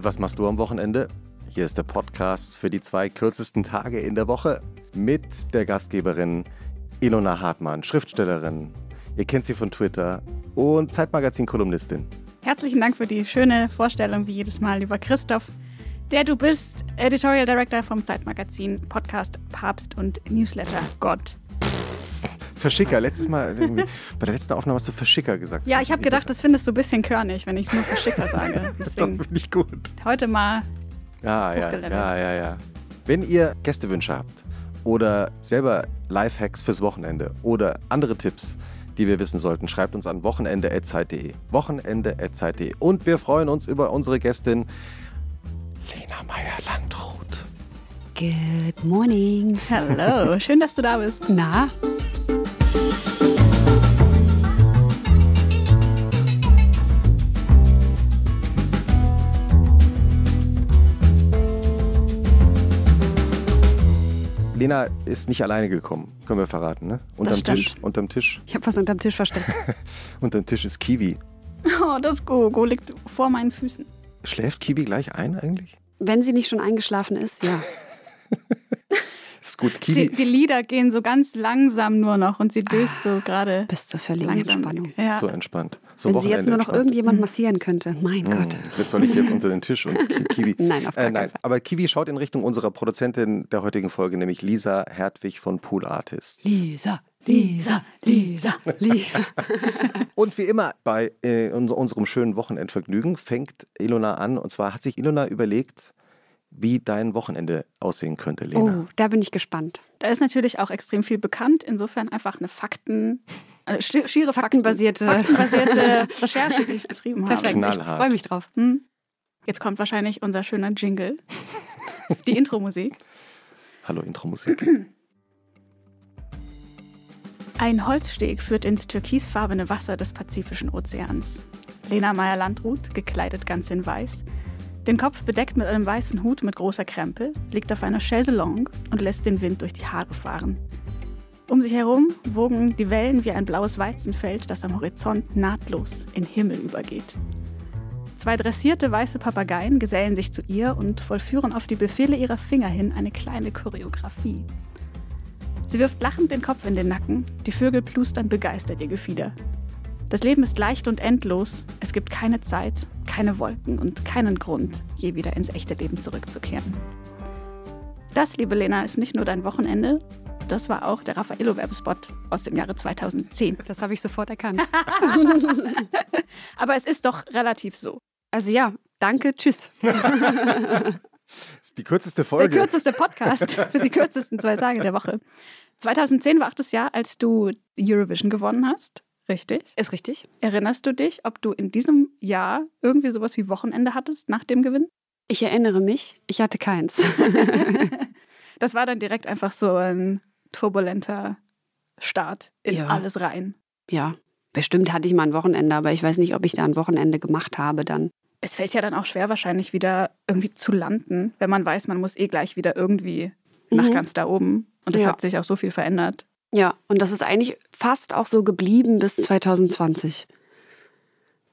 Und was machst du am Wochenende? Hier ist der Podcast für die zwei kürzesten Tage in der Woche mit der Gastgeberin Ilona Hartmann, Schriftstellerin. Ihr kennt sie von Twitter und Zeitmagazin-Kolumnistin. Herzlichen Dank für die schöne Vorstellung, wie jedes Mal, lieber Christoph, der du bist, Editorial Director vom Zeitmagazin, Podcast, Papst und Newsletter Gott. Verschicker, letztes Mal, irgendwie, bei der letzten Aufnahme hast du Verschicker gesagt. Ja, ich habe gedacht, das findest du ein bisschen körnig, wenn ich nur Verschicker sage. Deswegen das finde ich gut. Heute mal. Ja, ja, ja, ja, ja. Wenn ihr Gästewünsche habt oder selber Lifehacks fürs Wochenende oder andere Tipps, die wir wissen sollten, schreibt uns an wochenende.zeit.de. Wochenende.zeit.de. Und wir freuen uns über unsere Gästin Lena Meyer-Landrut. Good morning. Hallo, schön, dass du da bist. Na? Lena ist nicht alleine gekommen, können wir verraten, ne? Unterm das Tisch, unterm Tisch. Ich habe was unterm Tisch versteckt. unterm Tisch ist Kiwi. Oh, das Go. Go liegt vor meinen Füßen. Schläft Kiwi gleich ein eigentlich? Wenn sie nicht schon eingeschlafen ist, ja. ist gut. Kiwi. Die, die, Lieder gehen so ganz langsam nur noch und sie döst so gerade. Bis zur völligen Entspannung. Ja. So entspannt. So Wenn sie jetzt nur noch entspannt. irgendjemand mhm. massieren könnte. Mein hm. Gott. Jetzt soll ich jetzt unter den Tisch und Kiwi. nein, auf äh, nein. Fall. Aber Kiwi schaut in Richtung unserer Produzentin der heutigen Folge, nämlich Lisa Hertwig von Pool Artists. Lisa, Lisa, Lisa, Lisa. und wie immer bei äh, unserem schönen Wochenendvergnügen fängt Ilona an. Und zwar hat sich Ilona überlegt, wie dein Wochenende aussehen könnte, Lena. Oh, da bin ich gespannt. Da ist natürlich auch extrem viel bekannt. Insofern einfach eine Fakten, eine schiere Faktenbasierte, Faktenbasierte Recherche, die ich betrieben habe. Perfekt, ich freue mich drauf. Hm? Jetzt kommt wahrscheinlich unser schöner Jingle. Die Intro-Musik. Hallo, Intro-Musik. Ein Holzsteg führt ins türkisfarbene Wasser des Pazifischen Ozeans. Lena Meyer-Landrut, gekleidet ganz in weiß, den Kopf bedeckt mit einem weißen Hut mit großer Krempe, liegt auf einer Chaiselongue und lässt den Wind durch die Haare fahren. Um sich herum wogen die Wellen wie ein blaues Weizenfeld, das am Horizont nahtlos in Himmel übergeht. Zwei dressierte weiße Papageien gesellen sich zu ihr und vollführen auf die Befehle ihrer Finger hin eine kleine Choreografie. Sie wirft lachend den Kopf in den Nacken, die Vögel plustern begeistert ihr Gefieder. Das Leben ist leicht und endlos. Es gibt keine Zeit, keine Wolken und keinen Grund, je wieder ins echte Leben zurückzukehren. Das, liebe Lena, ist nicht nur dein Wochenende, das war auch der Raffaello-Werbespot aus dem Jahre 2010. Das habe ich sofort erkannt. Aber es ist doch relativ so. Also ja, danke, tschüss. Das ist die kürzeste Folge. Der kürzeste Podcast für die kürzesten zwei Tage der Woche. 2010 war auch das Jahr, als du Eurovision gewonnen hast. Richtig. Ist richtig. Erinnerst du dich, ob du in diesem Jahr irgendwie sowas wie Wochenende hattest nach dem Gewinn? Ich erinnere mich, ich hatte keins. das war dann direkt einfach so ein turbulenter Start in ja. alles rein. Ja, bestimmt hatte ich mal ein Wochenende, aber ich weiß nicht, ob ich da ein Wochenende gemacht habe dann. Es fällt ja dann auch schwer, wahrscheinlich wieder irgendwie zu landen, wenn man weiß, man muss eh gleich wieder irgendwie nach mhm. ganz da oben. Und es ja. hat sich auch so viel verändert. Ja, und das ist eigentlich fast auch so geblieben bis 2020.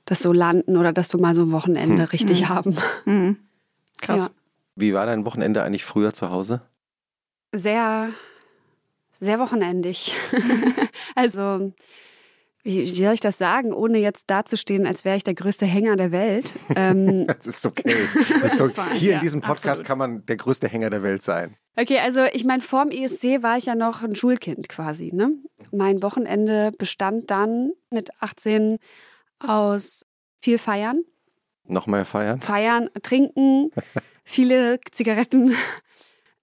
Das so landen oder dass du mal so ein Wochenende hm. richtig hm. haben. Hm. Krass. Ja. Wie war dein Wochenende eigentlich früher zu Hause? Sehr, sehr wochenendig. also wie, wie, soll ich das sagen, ohne jetzt dazustehen, als wäre ich der größte Hänger der Welt? Ähm, das ist okay. Das ist okay. Hier in diesem Podcast absolut. kann man der größte Hänger der Welt sein. Okay, also ich meine, vorm ESC war ich ja noch ein Schulkind quasi. Ne? Mein Wochenende bestand dann mit 18 aus viel Feiern. Noch mehr feiern? Feiern, trinken, viele Zigaretten,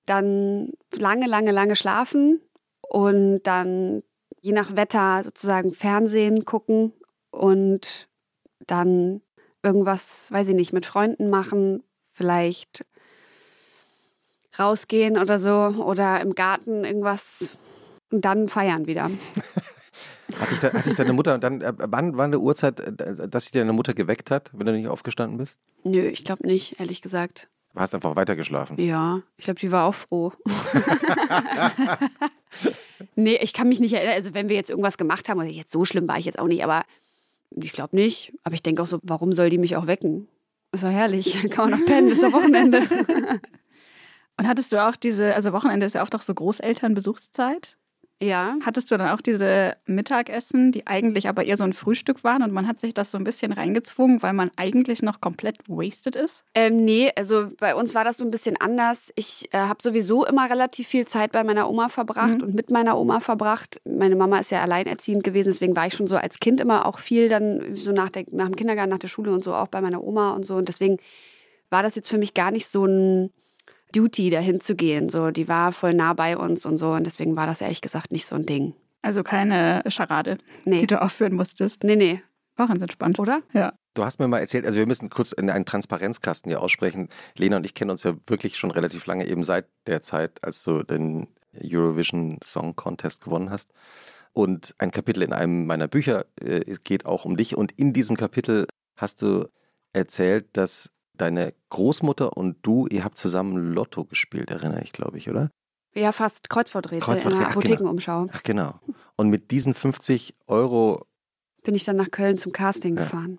dann lange, lange, lange schlafen und dann je nach Wetter sozusagen Fernsehen gucken und dann irgendwas, weiß ich nicht, mit Freunden machen, vielleicht rausgehen oder so oder im Garten irgendwas und dann feiern wieder. Hat dich, da, hat dich deine Mutter dann, äh, wann war eine Uhrzeit, äh, dass sich deine Mutter geweckt hat, wenn du nicht aufgestanden bist? Nö, ich glaube nicht, ehrlich gesagt. Du hast einfach weitergeschlafen. Ja, ich glaube, die war auch froh. nee, ich kann mich nicht erinnern. Also, wenn wir jetzt irgendwas gemacht haben, also jetzt so schlimm war ich jetzt auch nicht, aber ich glaube nicht. Aber ich denke auch so, warum soll die mich auch wecken? Ist doch herrlich. Kann man noch pennen, ist doch Wochenende. Und hattest du auch diese, also Wochenende ist ja oft auch so Großelternbesuchszeit? Ja. Hattest du dann auch diese Mittagessen, die eigentlich aber eher so ein Frühstück waren und man hat sich das so ein bisschen reingezwungen, weil man eigentlich noch komplett wasted ist? Ähm, nee, also bei uns war das so ein bisschen anders. Ich äh, habe sowieso immer relativ viel Zeit bei meiner Oma verbracht mhm. und mit meiner Oma verbracht. Meine Mama ist ja alleinerziehend gewesen, deswegen war ich schon so als Kind immer auch viel dann so nach, der, nach dem Kindergarten, nach der Schule und so auch bei meiner Oma und so. Und deswegen war das jetzt für mich gar nicht so ein Duty, dahin zu gehen. So, die war voll nah bei uns und so. Und deswegen war das ehrlich gesagt nicht so ein Ding. Also keine Scharade, nee. die du aufführen musstest. Nee, nee. War ganz entspannt. Oder? Ja. Du hast mir mal erzählt, also wir müssen kurz in einen Transparenzkasten hier aussprechen. Lena und ich kennen uns ja wirklich schon relativ lange, eben seit der Zeit, als du den Eurovision Song Contest gewonnen hast. Und ein Kapitel in einem meiner Bücher äh, geht auch um dich. Und in diesem Kapitel hast du erzählt, dass deine Großmutter und du, ihr habt zusammen Lotto gespielt, erinnere ich, glaube ich, oder? Ja, fast Kreuzworträtsel Kreuzworträtsel. in der Apothekenumschau. Ach, genau. Und mit diesen 50 Euro bin ich dann nach Köln zum Casting ja. gefahren.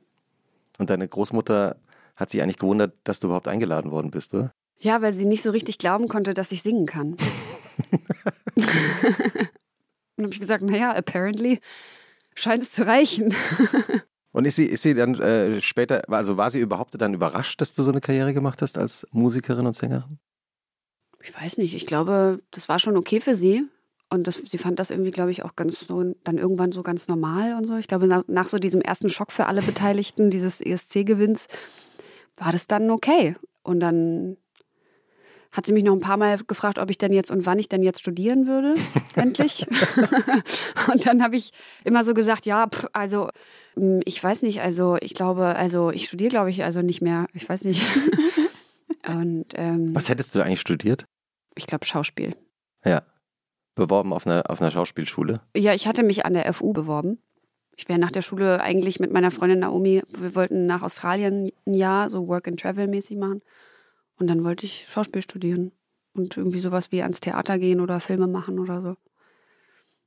Und deine Großmutter hat sich eigentlich gewundert, dass du überhaupt eingeladen worden bist, oder? Ja, weil sie nicht so richtig glauben konnte, dass ich singen kann. Dann habe ich gesagt, naja, apparently scheint es zu reichen. Und ist sie, ist sie dann äh, später, also war sie überhaupt dann überrascht, dass du so eine Karriere gemacht hast als Musikerin und Sängerin? Ich weiß nicht. Ich glaube, das war schon okay für sie. Und das, sie fand das irgendwie, glaube ich, auch ganz so, dann irgendwann so ganz normal und so. Ich glaube, nach, nach so diesem ersten Schock für alle Beteiligten, dieses ESC-Gewinns, war das dann okay. Und dann hat sie mich noch ein paar Mal gefragt, ob ich denn jetzt und wann ich denn jetzt studieren würde, endlich. und dann habe ich immer so gesagt, ja, pff, also hm, ich weiß nicht, also ich glaube, also ich studiere, glaube ich, also nicht mehr. Ich weiß nicht. und, ähm, Was hättest du eigentlich studiert? Ich glaube Schauspiel. Ja. Beworben auf einer, auf einer Schauspielschule? Ja, ich hatte mich an der FU beworben. Ich wäre nach der Schule eigentlich mit meiner Freundin Naomi, wir wollten nach Australien ein Jahr so Work and Travel mäßig machen. Und dann wollte ich Schauspiel studieren und irgendwie sowas wie ans Theater gehen oder Filme machen oder so.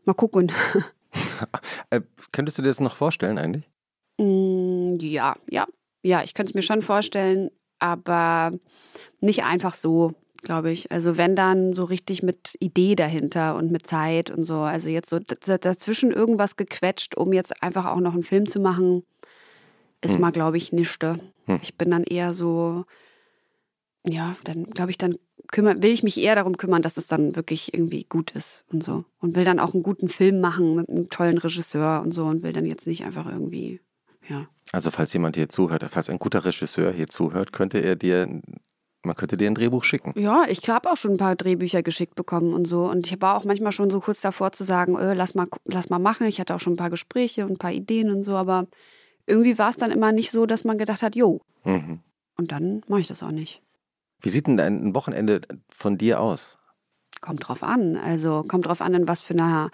Mal gucken. äh, könntest du dir das noch vorstellen eigentlich? Mm, ja, ja. Ja, ich könnte es mir schon vorstellen, aber nicht einfach so, glaube ich. Also wenn dann so richtig mit Idee dahinter und mit Zeit und so. Also jetzt so dazwischen irgendwas gequetscht, um jetzt einfach auch noch einen Film zu machen, ist hm. mal, glaube ich, nischte. Hm. Ich bin dann eher so, ja, dann glaube ich, dann kümmern, will ich mich eher darum kümmern, dass es dann wirklich irgendwie gut ist und so. Und will dann auch einen guten Film machen mit einem tollen Regisseur und so und will dann jetzt nicht einfach irgendwie, ja. Also falls jemand hier zuhört, falls ein guter Regisseur hier zuhört, könnte er dir, man könnte dir ein Drehbuch schicken. Ja, ich habe auch schon ein paar Drehbücher geschickt bekommen und so. Und ich war auch manchmal schon so kurz davor zu sagen, öh, lass, mal, lass mal machen. Ich hatte auch schon ein paar Gespräche und ein paar Ideen und so, aber irgendwie war es dann immer nicht so, dass man gedacht hat, jo. Mhm. Und dann mache ich das auch nicht. Wie sieht denn ein Wochenende von dir aus? Kommt drauf an. Also kommt drauf an, in was für einer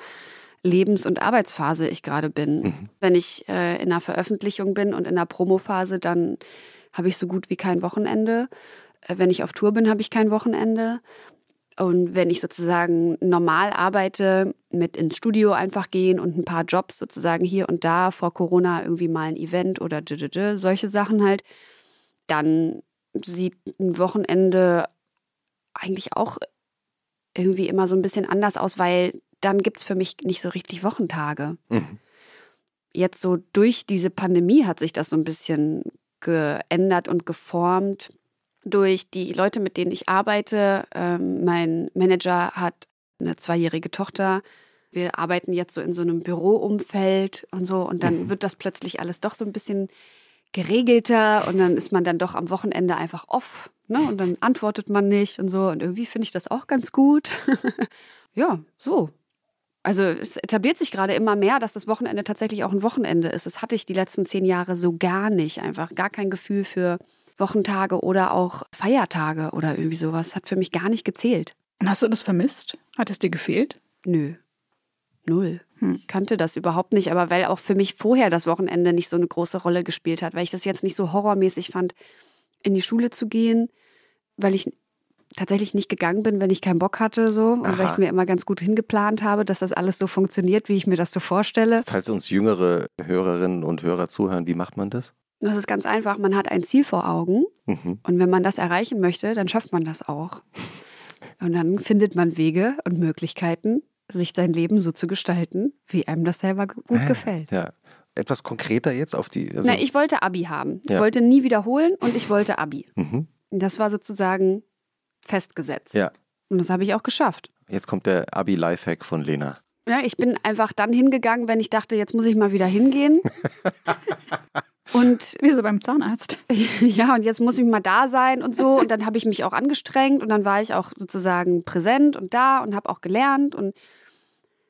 Lebens- und Arbeitsphase ich gerade bin. Mhm. Wenn ich äh, in einer Veröffentlichung bin und in einer Promophase, dann habe ich so gut wie kein Wochenende. Äh, wenn ich auf Tour bin, habe ich kein Wochenende. Und wenn ich sozusagen normal arbeite, mit ins Studio einfach gehen und ein paar Jobs sozusagen hier und da vor Corona irgendwie mal ein Event oder solche Sachen halt, dann sieht ein Wochenende eigentlich auch irgendwie immer so ein bisschen anders aus, weil dann gibt es für mich nicht so richtig Wochentage. Mhm. Jetzt so durch diese Pandemie hat sich das so ein bisschen geändert und geformt. Durch die Leute, mit denen ich arbeite. Ähm, mein Manager hat eine zweijährige Tochter. Wir arbeiten jetzt so in so einem Büroumfeld und so. Und dann mhm. wird das plötzlich alles doch so ein bisschen geregelter und dann ist man dann doch am Wochenende einfach off. Ne? Und dann antwortet man nicht und so. Und irgendwie finde ich das auch ganz gut. ja, so. Also es etabliert sich gerade immer mehr, dass das Wochenende tatsächlich auch ein Wochenende ist. Das hatte ich die letzten zehn Jahre so gar nicht. Einfach gar kein Gefühl für Wochentage oder auch Feiertage oder irgendwie sowas. Hat für mich gar nicht gezählt. Und hast du das vermisst? Hat es dir gefehlt? Nö. Null. Hm. Kannte das überhaupt nicht, aber weil auch für mich vorher das Wochenende nicht so eine große Rolle gespielt hat, weil ich das jetzt nicht so horrormäßig fand, in die Schule zu gehen, weil ich tatsächlich nicht gegangen bin, wenn ich keinen Bock hatte, so und Aha. weil ich es mir immer ganz gut hingeplant habe, dass das alles so funktioniert, wie ich mir das so vorstelle. Falls uns jüngere Hörerinnen und Hörer zuhören, wie macht man das? Das ist ganz einfach. Man hat ein Ziel vor Augen mhm. und wenn man das erreichen möchte, dann schafft man das auch. Und dann findet man Wege und Möglichkeiten, sich sein Leben so zu gestalten, wie einem das selber gut äh, gefällt. Ja. Etwas konkreter jetzt auf die. Also Na, ich wollte Abi haben. Ja. Ich wollte nie wiederholen und ich wollte Abi. Mhm. Das war sozusagen festgesetzt. Ja. Und das habe ich auch geschafft. Jetzt kommt der Abi-Lifehack von Lena. Ja, ich bin einfach dann hingegangen, wenn ich dachte, jetzt muss ich mal wieder hingehen. Und wie so beim Zahnarzt. Ja, und jetzt muss ich mal da sein und so. Und dann habe ich mich auch angestrengt und dann war ich auch sozusagen präsent und da und habe auch gelernt und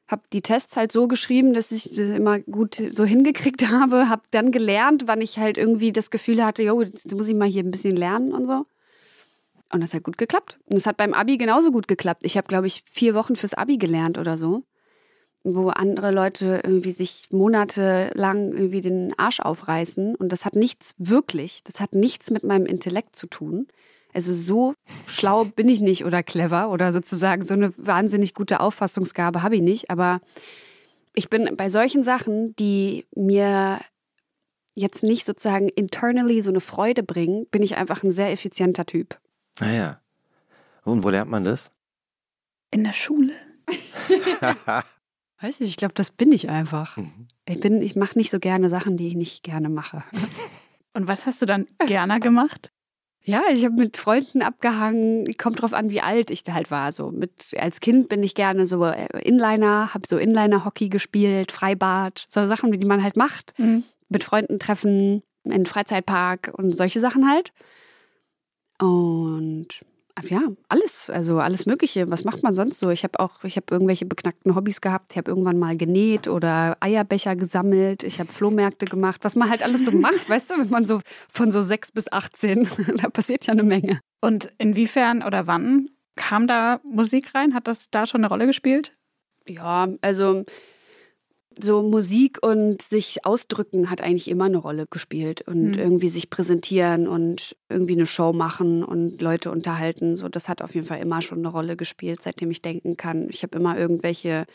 habe die Tests halt so geschrieben, dass ich das immer gut so hingekriegt habe. Habe dann gelernt, wann ich halt irgendwie das Gefühl hatte, jo, jetzt muss ich mal hier ein bisschen lernen und so. Und das hat gut geklappt. Und es hat beim Abi genauso gut geklappt. Ich habe, glaube ich, vier Wochen fürs Abi gelernt oder so wo andere Leute irgendwie sich monatelang irgendwie den Arsch aufreißen. Und das hat nichts wirklich, das hat nichts mit meinem Intellekt zu tun. Also so schlau bin ich nicht oder clever oder sozusagen so eine wahnsinnig gute Auffassungsgabe habe ich nicht. Aber ich bin bei solchen Sachen, die mir jetzt nicht sozusagen internally so eine Freude bringen, bin ich einfach ein sehr effizienter Typ. Naja. Ah Und wo lernt man das? In der Schule. Weiß ich, ich glaube, das bin ich einfach. Mhm. Ich bin, ich mache nicht so gerne Sachen, die ich nicht gerne mache. Und was hast du dann gerne gemacht? Ja, ich habe mit Freunden abgehangen. Kommt drauf an, wie alt ich da halt war. So mit als Kind bin ich gerne so äh, Inliner, habe so Inliner-Hockey gespielt, Freibad, so Sachen, die man halt macht. Mhm. Mit Freunden treffen, in den Freizeitpark und solche Sachen halt. Und ja, alles, also alles Mögliche. Was macht man sonst so? Ich habe auch, ich habe irgendwelche beknackten Hobbys gehabt. Ich habe irgendwann mal genäht oder Eierbecher gesammelt. Ich habe Flohmärkte gemacht. Was man halt alles so macht, weißt du, wenn man so von so sechs bis 18, da passiert ja eine Menge. Und inwiefern oder wann kam da Musik rein? Hat das da schon eine Rolle gespielt? Ja, also so Musik und sich ausdrücken hat eigentlich immer eine Rolle gespielt und mhm. irgendwie sich präsentieren und irgendwie eine Show machen und Leute unterhalten. So, das hat auf jeden Fall immer schon eine Rolle gespielt, seitdem ich denken kann. Ich habe immer irgendwelche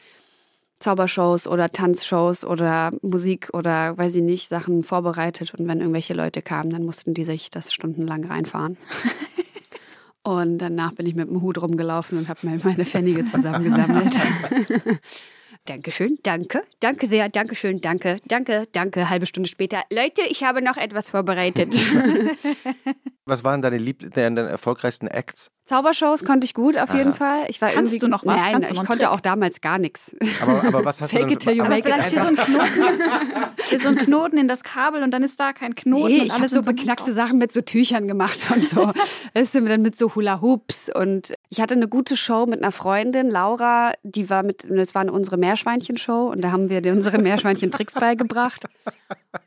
Zaubershows oder Tanzshows oder Musik oder weiß ich nicht, Sachen vorbereitet und wenn irgendwelche Leute kamen, dann mussten die sich das stundenlang reinfahren. und danach bin ich mit dem Hut rumgelaufen und habe meine Pfennige zusammengesammelt. Dankeschön, danke, danke sehr, Dankeschön, danke, danke, danke. Halbe Stunde später. Leute, ich habe noch etwas vorbereitet. Was waren deine, Lieb deine erfolgreichsten Acts? Zaubershows konnte ich gut, auf Aha. jeden Fall. Ich war Kannst du noch was? Nein, ich konnte Trick? auch damals gar nichts. Aber, aber was hast Fake du it till you make vielleicht it hier so, ein Knoten, hier so ein Knoten in das Kabel und dann ist da kein Knoten. Nee, ich habe so beknackte Sachen mit so Tüchern gemacht und so. weißt du, dann mit so Hula Hoops und ich hatte eine gute Show mit einer Freundin, Laura, die war mit, das war unsere Meerschweinchen-Show und da haben wir unsere Meerschweinchen-Tricks beigebracht.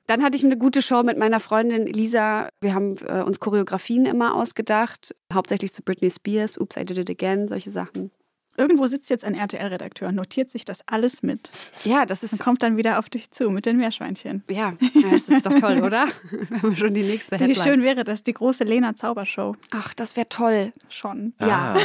Dann hatte ich eine gute Show mit meiner Freundin Lisa. Wir haben äh, uns Choreografien immer ausgedacht, hauptsächlich zu Britney Spears, Oops, I Did It Again, solche Sachen. Irgendwo sitzt jetzt ein RTL-Redakteur, notiert sich das alles mit. Ja, das ist. Und kommt dann wieder auf dich zu mit den Meerschweinchen. Ja, das ist doch toll, oder? Wir haben schon die nächste Headline. Wie schön wäre das, die große Lena Zaubershow. Ach, das wäre toll. Schon. Ja.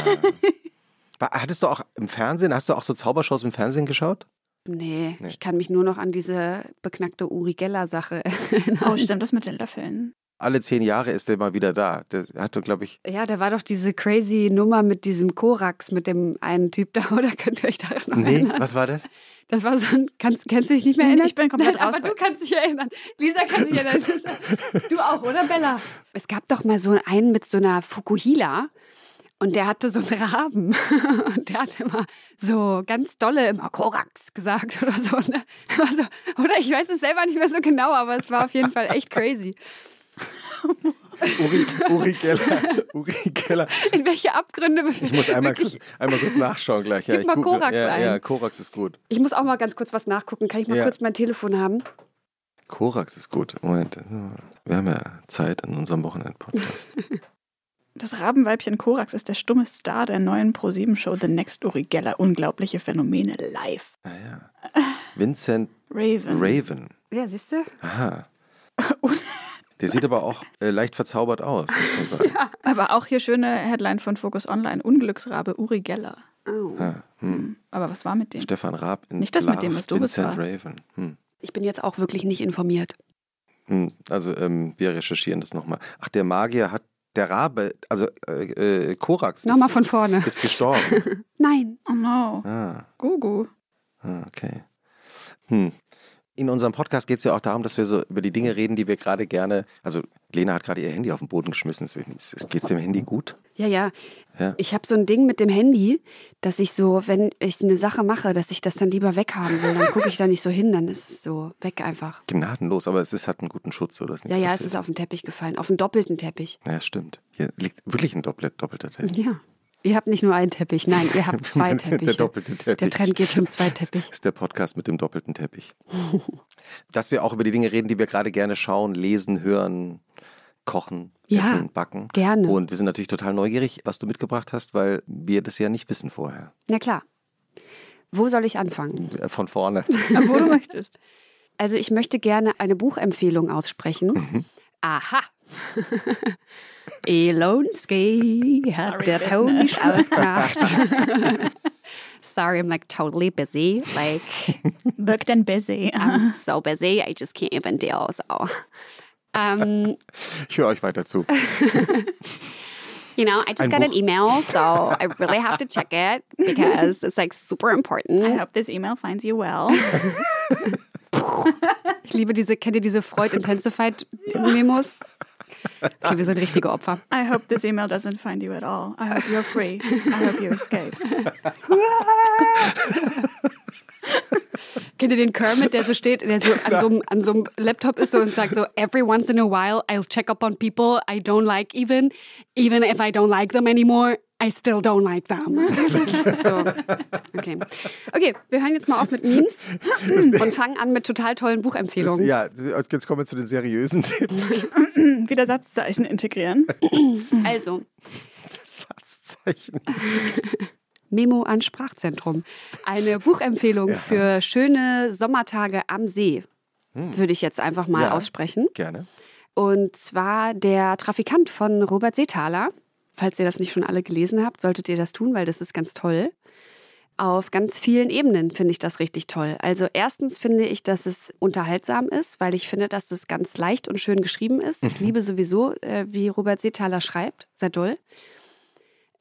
Ah. Hattest du auch im Fernsehen, hast du auch so Zaubershows im Fernsehen geschaut? Nee, nee, ich kann mich nur noch an diese beknackte Uri Geller-Sache erinnern. Oh, stimmt, das mit den Löffeln. Alle zehn Jahre ist der mal wieder da. Der hatte, glaube ich. Ja, da war doch diese crazy Nummer mit diesem Korax, mit dem einen Typ da, oder könnt ihr euch da noch nee, erinnern? was war das? Das war so ein. Kannst, kannst du dich nicht mehr erinnern? Ich bin komplett Nein, raus. Aber du kannst dich erinnern. Lisa kann sich erinnern. Du auch, oder Bella? Es gab doch mal so einen mit so einer Fukuhila. Und der hatte so einen Raben. Und der hat immer so ganz dolle immer Korax gesagt oder so. Ne? Also, oder ich weiß es selber nicht mehr so genau, aber es war auf jeden Fall echt crazy. Uri, Uri, Geller, Uri Geller. In welche Abgründe Ich muss einmal, kurz, einmal kurz nachschauen gleich. Ja, Gib mal Korax ja, ein. Ja, Korax ist gut. Ich muss auch mal ganz kurz was nachgucken. Kann ich mal Ja. kurz mein Telefon haben? Korax ist gut. Moment, wir haben ja Zeit in unserem Wochenend-Podcast. Das Rabenweibchen Korax ist der stumme Star der neuen Pro-7-Show The Next Uri Geller. Unglaubliche Phänomene live. Ah ja. Vincent Raven. Raven. Ja, siehst du? Aha. Der sieht aber auch äh, leicht verzaubert aus, muss man sagen. Aber auch hier schöne Headline von Focus Online. Unglücksrabe Uri Geller. Oh. Ah, hm. Aber was war mit dem? Stefan Raab in Nicht das mit dem, was du Vincent bist, war. Raven. Hm. Ich bin jetzt auch wirklich nicht informiert. Hm, also ähm, wir recherchieren das nochmal. Ach, der Magier hat der Rabe, also äh, äh, Korax. Nochmal von vorne. Ist gestorben. Nein. Oh no. ah, Gugu. ah, okay. Hm. In unserem Podcast geht es ja auch darum, dass wir so über die Dinge reden, die wir gerade gerne. Also Lena hat gerade ihr Handy auf den Boden geschmissen. Geht es dem Handy gut? Ja, ja. Ja. Ich habe so ein Ding mit dem Handy, dass ich so, wenn ich eine Sache mache, dass ich das dann lieber weghaben will. Dann gucke ich da nicht so hin, dann ist es so weg einfach. Gnadenlos, aber es ist, hat einen guten Schutz, oder? Ja, ja, es ist auf den Teppich gefallen, auf den doppelten Teppich. Ja, stimmt. Hier liegt wirklich ein doppelt, doppelter Teppich. Ja. Ihr habt nicht nur einen Teppich, nein, ihr habt zwei Teppiche. Der doppelte Teppich. Der Trend geht zum Zweiteppich. Das ist der Podcast mit dem doppelten Teppich. Dass wir auch über die Dinge reden, die wir gerade gerne schauen, lesen, hören, kochen, Ja, essen, backen. gerne. Und wir sind natürlich total neugierig, was du mitgebracht hast, weil wir das ja nicht wissen vorher. Na klar. Wo soll ich anfangen? Von vorne. Wo du möchtest. Also ich möchte gerne eine Buchempfehlung aussprechen. Aha. Elonsky hat Sorry, der Ton business. nicht ausgemacht. Sorry, I'm like totally busy. Like Booked and busy. I'm so busy, I just can't even deal. So, um, Ich höre euch weiter zu. you know, I just Ein got an email, so I really have to check it because it's like super important. I hope this email finds you well. Ich liebe diese, kennt ihr diese Freud Intensified Memos? Okay, wir sind richtige Opfer. I hope this email doesn't find you at all. I hope you're free. I hope you escape. Kennt ihr den Kermit, der so steht, der so an so, einem, an so einem Laptop ist so und sagt so, every once in a while I'll check up on people I don't like even, even if I don't like them anymore, I still don't like them. Das ist so. Okay. okay, wir hören jetzt mal auf mit Memes und fangen an mit total tollen Buchempfehlungen. Ja, jetzt kommen wir zu den seriösen Tipps. Wieder Satzzeichen integrieren. Also, Satzzeichen. Memo an Sprachzentrum. Eine Buchempfehlung für schöne Sommertage am See, würde ich jetzt einfach mal Ja. aussprechen. Gerne. Und zwar der Trafikant von Robert Seethaler. Falls ihr das nicht schon alle gelesen habt, solltet ihr das tun, weil das ist ganz toll. Auf ganz vielen Ebenen finde ich das richtig toll. Also erstens finde ich, dass es unterhaltsam ist, weil ich finde, dass es ganz leicht und schön geschrieben ist. Ich liebe sowieso, äh, wie Robert Seethaler schreibt. Sehr doll.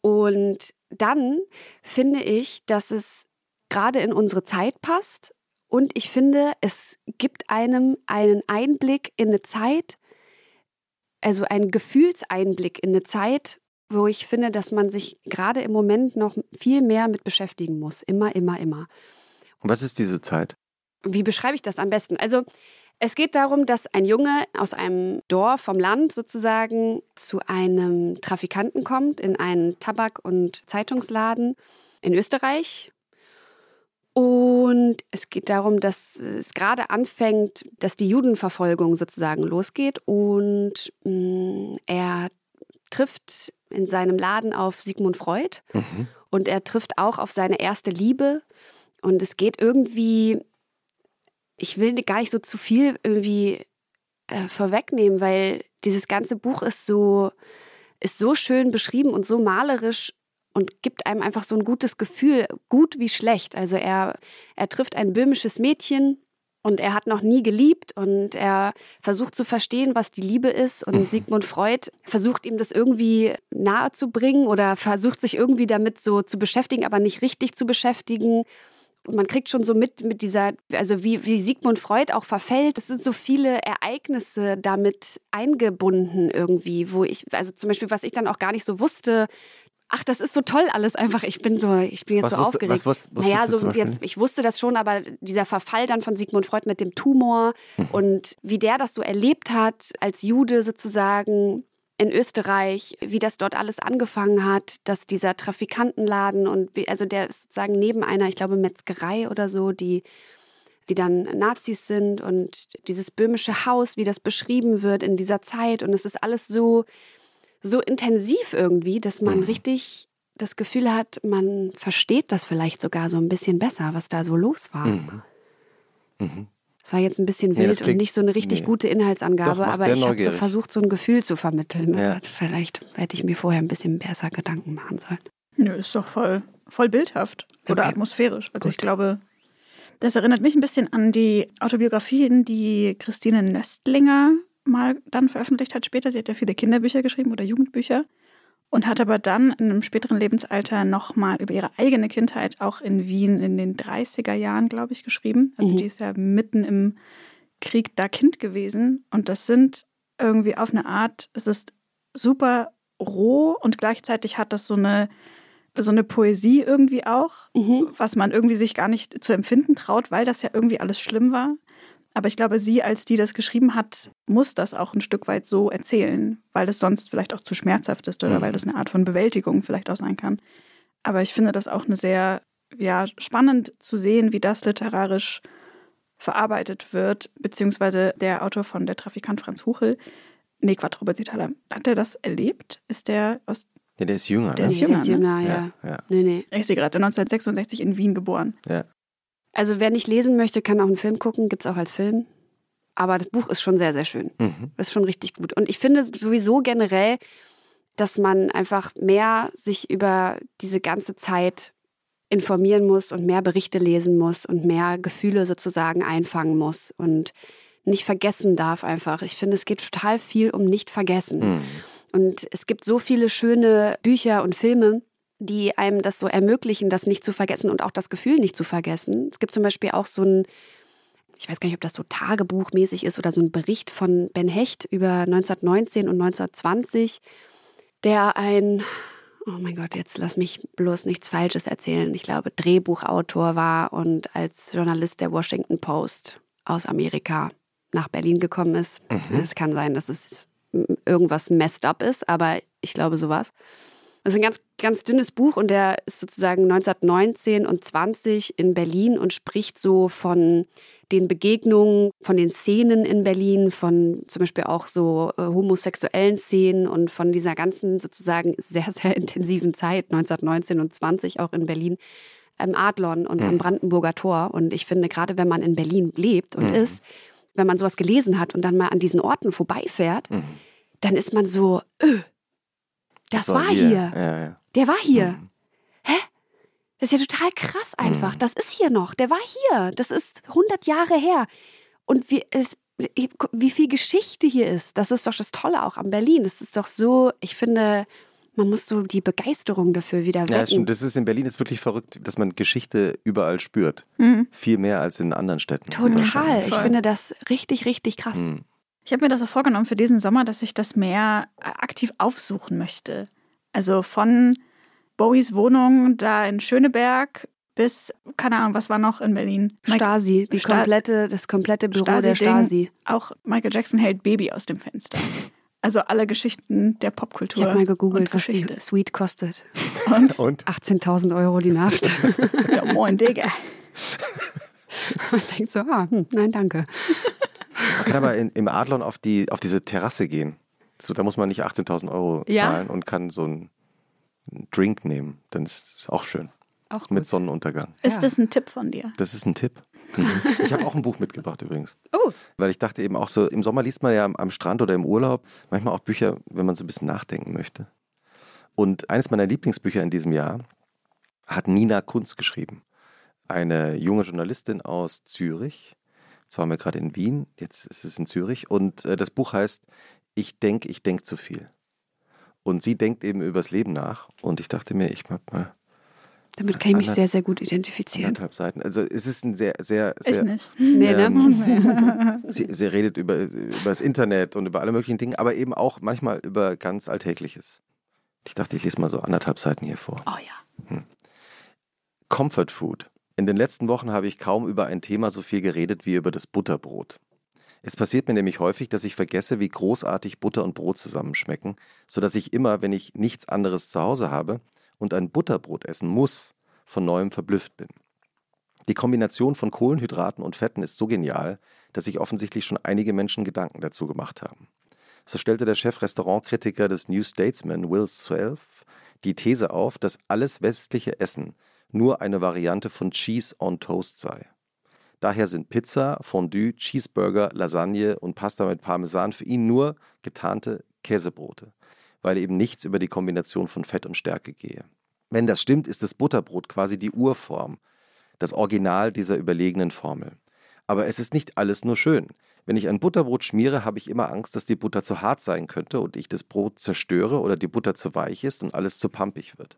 Und dann finde ich, dass es gerade in unsere Zeit passt. Und ich finde, es gibt einem einen Einblick in eine Zeit, also einen Gefühlseinblick in eine Zeit, wo ich finde, dass man sich gerade im Moment noch viel mehr mit beschäftigen muss. Immer, immer, immer. Und was ist diese Zeit? Wie beschreibe ich das am besten? Also es geht darum, dass ein Junge aus einem Dorf vom Land sozusagen zu einem Trafikanten kommt in einen Tabak- und Zeitungsladen in Österreich. Und es geht darum, dass es gerade anfängt, dass die Judenverfolgung sozusagen losgeht. Und mh, er trifft in seinem Laden auf Sigmund Freud Mhm. und er trifft auch auf seine erste Liebe. Und es geht irgendwie, ich will gar nicht so zu viel irgendwie äh, vorwegnehmen, weil dieses ganze Buch ist so, ist so schön beschrieben und so malerisch und gibt einem einfach so ein gutes Gefühl, gut wie schlecht. Also er, er trifft ein böhmisches Mädchen und er hat noch nie geliebt und er versucht zu verstehen, was die Liebe ist. Und Sigmund Freud versucht ihm das irgendwie nahe zu bringen oder versucht sich irgendwie damit so zu beschäftigen, aber nicht richtig zu beschäftigen. Und man kriegt schon so mit, mit dieser, also wie, wie Sigmund Freud auch verfällt. Es sind so viele Ereignisse damit eingebunden irgendwie, wo ich, also zum Beispiel, was ich dann auch gar nicht so wusste, Ach, das ist so toll alles einfach. Ich bin so, ich bin jetzt Was so wusste- aufgeregt. was wusstest naja, so jetzt, ich wusste das schon, aber dieser Verfall dann von Sigmund Freud mit dem Tumor Mhm. und wie der das so erlebt hat als Jude sozusagen in Österreich, wie das dort alles angefangen hat, dass dieser Trafikantenladen und wie, also der ist sozusagen neben einer, ich glaube, Metzgerei oder so, die die dann Nazis sind und dieses böhmische Haus, wie das beschrieben wird in dieser Zeit und es ist alles so so intensiv irgendwie, dass man Mhm. richtig das Gefühl hat, man versteht das vielleicht sogar so ein bisschen besser, was da so los war. Mhm. Mhm. Es war jetzt ein bisschen Nee, das wild und klingt- nicht so eine richtig nee. gute Inhaltsangabe, Doch, aber ich habe so versucht, so ein Gefühl zu vermitteln. Ja. Aber Vielleicht hätte ich mir vorher ein bisschen besser Gedanken machen sollen. Nö, ist doch voll, voll bildhaft oder Okay. atmosphärisch. Also Gut. ich glaube, das erinnert mich ein bisschen an die Autobiografien, die Christine Nöstlinger mal dann veröffentlicht hat später. Sie hat ja viele Kinderbücher geschrieben oder Jugendbücher und hat aber dann in einem späteren Lebensalter nochmal über ihre eigene Kindheit auch in Wien in den 30er Jahren, glaube ich, geschrieben. Also mhm. die ist ja mitten im Krieg da Kind gewesen und das sind irgendwie auf eine Art, es ist super roh und gleichzeitig hat das so eine so eine Poesie irgendwie auch, mhm. was man irgendwie sich gar nicht zu empfinden traut, weil das ja irgendwie alles schlimm war. Aber ich glaube, sie, als die das geschrieben hat, muss das auch ein Stück weit so erzählen, weil das sonst vielleicht auch zu schmerzhaft ist oder mhm. weil das eine Art von Bewältigung vielleicht auch sein kann. Aber ich finde das auch eine sehr, ja, spannend zu sehen, wie das literarisch verarbeitet wird, beziehungsweise der Autor von Der Trafikant Franz Huchel, nee, Quattro Bezitaler, hat er das erlebt? Ist der aus. Ja, der ist jünger. Der, ne? ist, jünger, der ist jünger, ne? ja. ja. Nee, nee. Ich sehe gerade, 1966 in Wien geboren. Ja. Also wer nicht lesen möchte, kann auch einen Film gucken, gibt es auch als Film. Aber das Buch ist schon sehr, sehr schön. Mhm. Ist schon richtig gut. Und ich finde sowieso generell, dass man einfach mehr sich über diese ganze Zeit informieren muss und mehr Berichte lesen muss und mehr Gefühle sozusagen einfangen muss und nicht vergessen darf einfach. Ich finde, es geht total viel um nicht vergessen. Mhm. Und es gibt so viele schöne Bücher und Filme, die einem das so ermöglichen, das nicht zu vergessen und auch das Gefühl nicht zu vergessen. Es gibt zum Beispiel auch so ein, ich weiß gar nicht, ob das so tagebuchmäßig ist oder so ein Bericht von Ben Hecht über 1919 und 1920, der ein, oh mein Gott, jetzt lass mich bloß nichts Falsches erzählen, ich glaube, Drehbuchautor war und als Journalist der Washington Post aus Amerika nach Berlin gekommen ist. Mhm. Es kann sein, dass es irgendwas messed up ist, aber ich glaube sowas. Das ist ein ganz, ganz dünnes Buch und der ist sozusagen 1919 und 20 in Berlin und spricht so von den Begegnungen, von den Szenen in Berlin, von zum Beispiel auch so äh, homosexuellen Szenen und von dieser ganzen sozusagen sehr, sehr intensiven Zeit 1919 und 20 auch in Berlin im Adlon und mhm. am Brandenburger Tor. Und ich finde, gerade wenn man in Berlin lebt und mhm. ist, wenn man sowas gelesen hat und dann mal an diesen Orten vorbeifährt, mhm. dann ist man so, öh, das, das war, war, hier. hier. Ja, ja. Der war hier. Mhm. Hä? Das ist ja total krass einfach. Mhm. Das ist hier noch. Der war hier. Das ist 100 Jahre her. Und wie, es, wie viel Geschichte hier ist. Das ist doch das Tolle auch am Berlin. Das ist doch so, ich finde, man muss so die Begeisterung dafür wieder wecken. Ja, stimmt. Das ist in Berlin ist wirklich verrückt, dass man Geschichte überall spürt. Mhm. Viel mehr als in anderen Städten. Total. Ich finde das richtig, richtig krass. Mhm. Ich habe mir das auch vorgenommen für diesen Sommer, dass ich das mehr äh, aktiv aufsuchen möchte. Also von Bowies Wohnung da in Schöneberg bis, keine Ahnung, was war noch in Berlin? Stasi, die Sta komplette, das komplette Büro Stasi der Stasi. Auch Michael Jackson hält Baby aus dem Fenster. Also alle Geschichten der Popkultur. Ich habe mal gegoogelt, was die Suite kostet. Und? und? 18.000 Euro die Nacht. ja, moin, Digga. Man denkt so, ah, hm, nein, danke. Man kann aber in, im Adlon auf, die, auf diese Terrasse gehen. So, da muss man nicht 18.000 Euro zahlen ja. und kann so einen Drink nehmen. Dann ist es auch schön. Auch mit Sonnenuntergang. Ist ja. das ein Tipp von dir? Das ist ein Tipp. Ich habe auch ein Buch mitgebracht übrigens. Oh. Weil ich dachte eben auch so, im Sommer liest man ja am Strand oder im Urlaub manchmal auch Bücher, wenn man so ein bisschen nachdenken möchte. Und eines meiner Lieblingsbücher in diesem Jahr hat Nina Kunz geschrieben. Eine junge Journalistin aus Zürich, Jetzt waren wir gerade in Wien, jetzt ist es in Zürich. Und äh, das Buch heißt Ich denke, ich denke zu viel. Und sie denkt eben übers Leben nach. Und ich dachte mir, ich mag mal. Damit kann ich mich sehr, sehr gut identifizieren. Anderthalb Seiten. Also es ist ein sehr, sehr, sehr. Ich nicht. Nee, ne? Ähm, sie, sie, redet über, über das Internet und über alle möglichen Dinge, aber eben auch manchmal über ganz Alltägliches. Ich dachte, ich lese mal so anderthalb Seiten hier vor. Oh ja. Hm. Comfort Food. In den letzten Wochen habe ich kaum über ein Thema so viel geredet wie über das Butterbrot. Es passiert mir nämlich häufig, dass ich vergesse, wie großartig Butter und Brot zusammenschmecken, sodass ich immer, wenn ich nichts anderes zu Hause habe und ein Butterbrot essen muss, von neuem verblüfft bin. Die Kombination von Kohlenhydraten und Fetten ist so genial, dass sich offensichtlich schon einige Menschen Gedanken dazu gemacht haben. So stellte der Chefrestaurantkritiker des New Statesman Will Self die These auf, dass alles westliche Essen nur eine Variante von Cheese on Toast sei. Daher sind Pizza, Fondue, Cheeseburger, Lasagne und Pasta mit Parmesan für ihn nur getarnte Käsebrote, weil eben nichts über die Kombination von Fett und Stärke gehe. Wenn das stimmt, ist das Butterbrot quasi die Urform, das Original dieser überlegenen Formel. Aber es ist nicht alles nur schön. Wenn ich ein Butterbrot schmiere, habe ich immer Angst, dass die Butter zu hart sein könnte und ich das Brot zerstöre oder die Butter zu weich ist und alles zu pampig wird.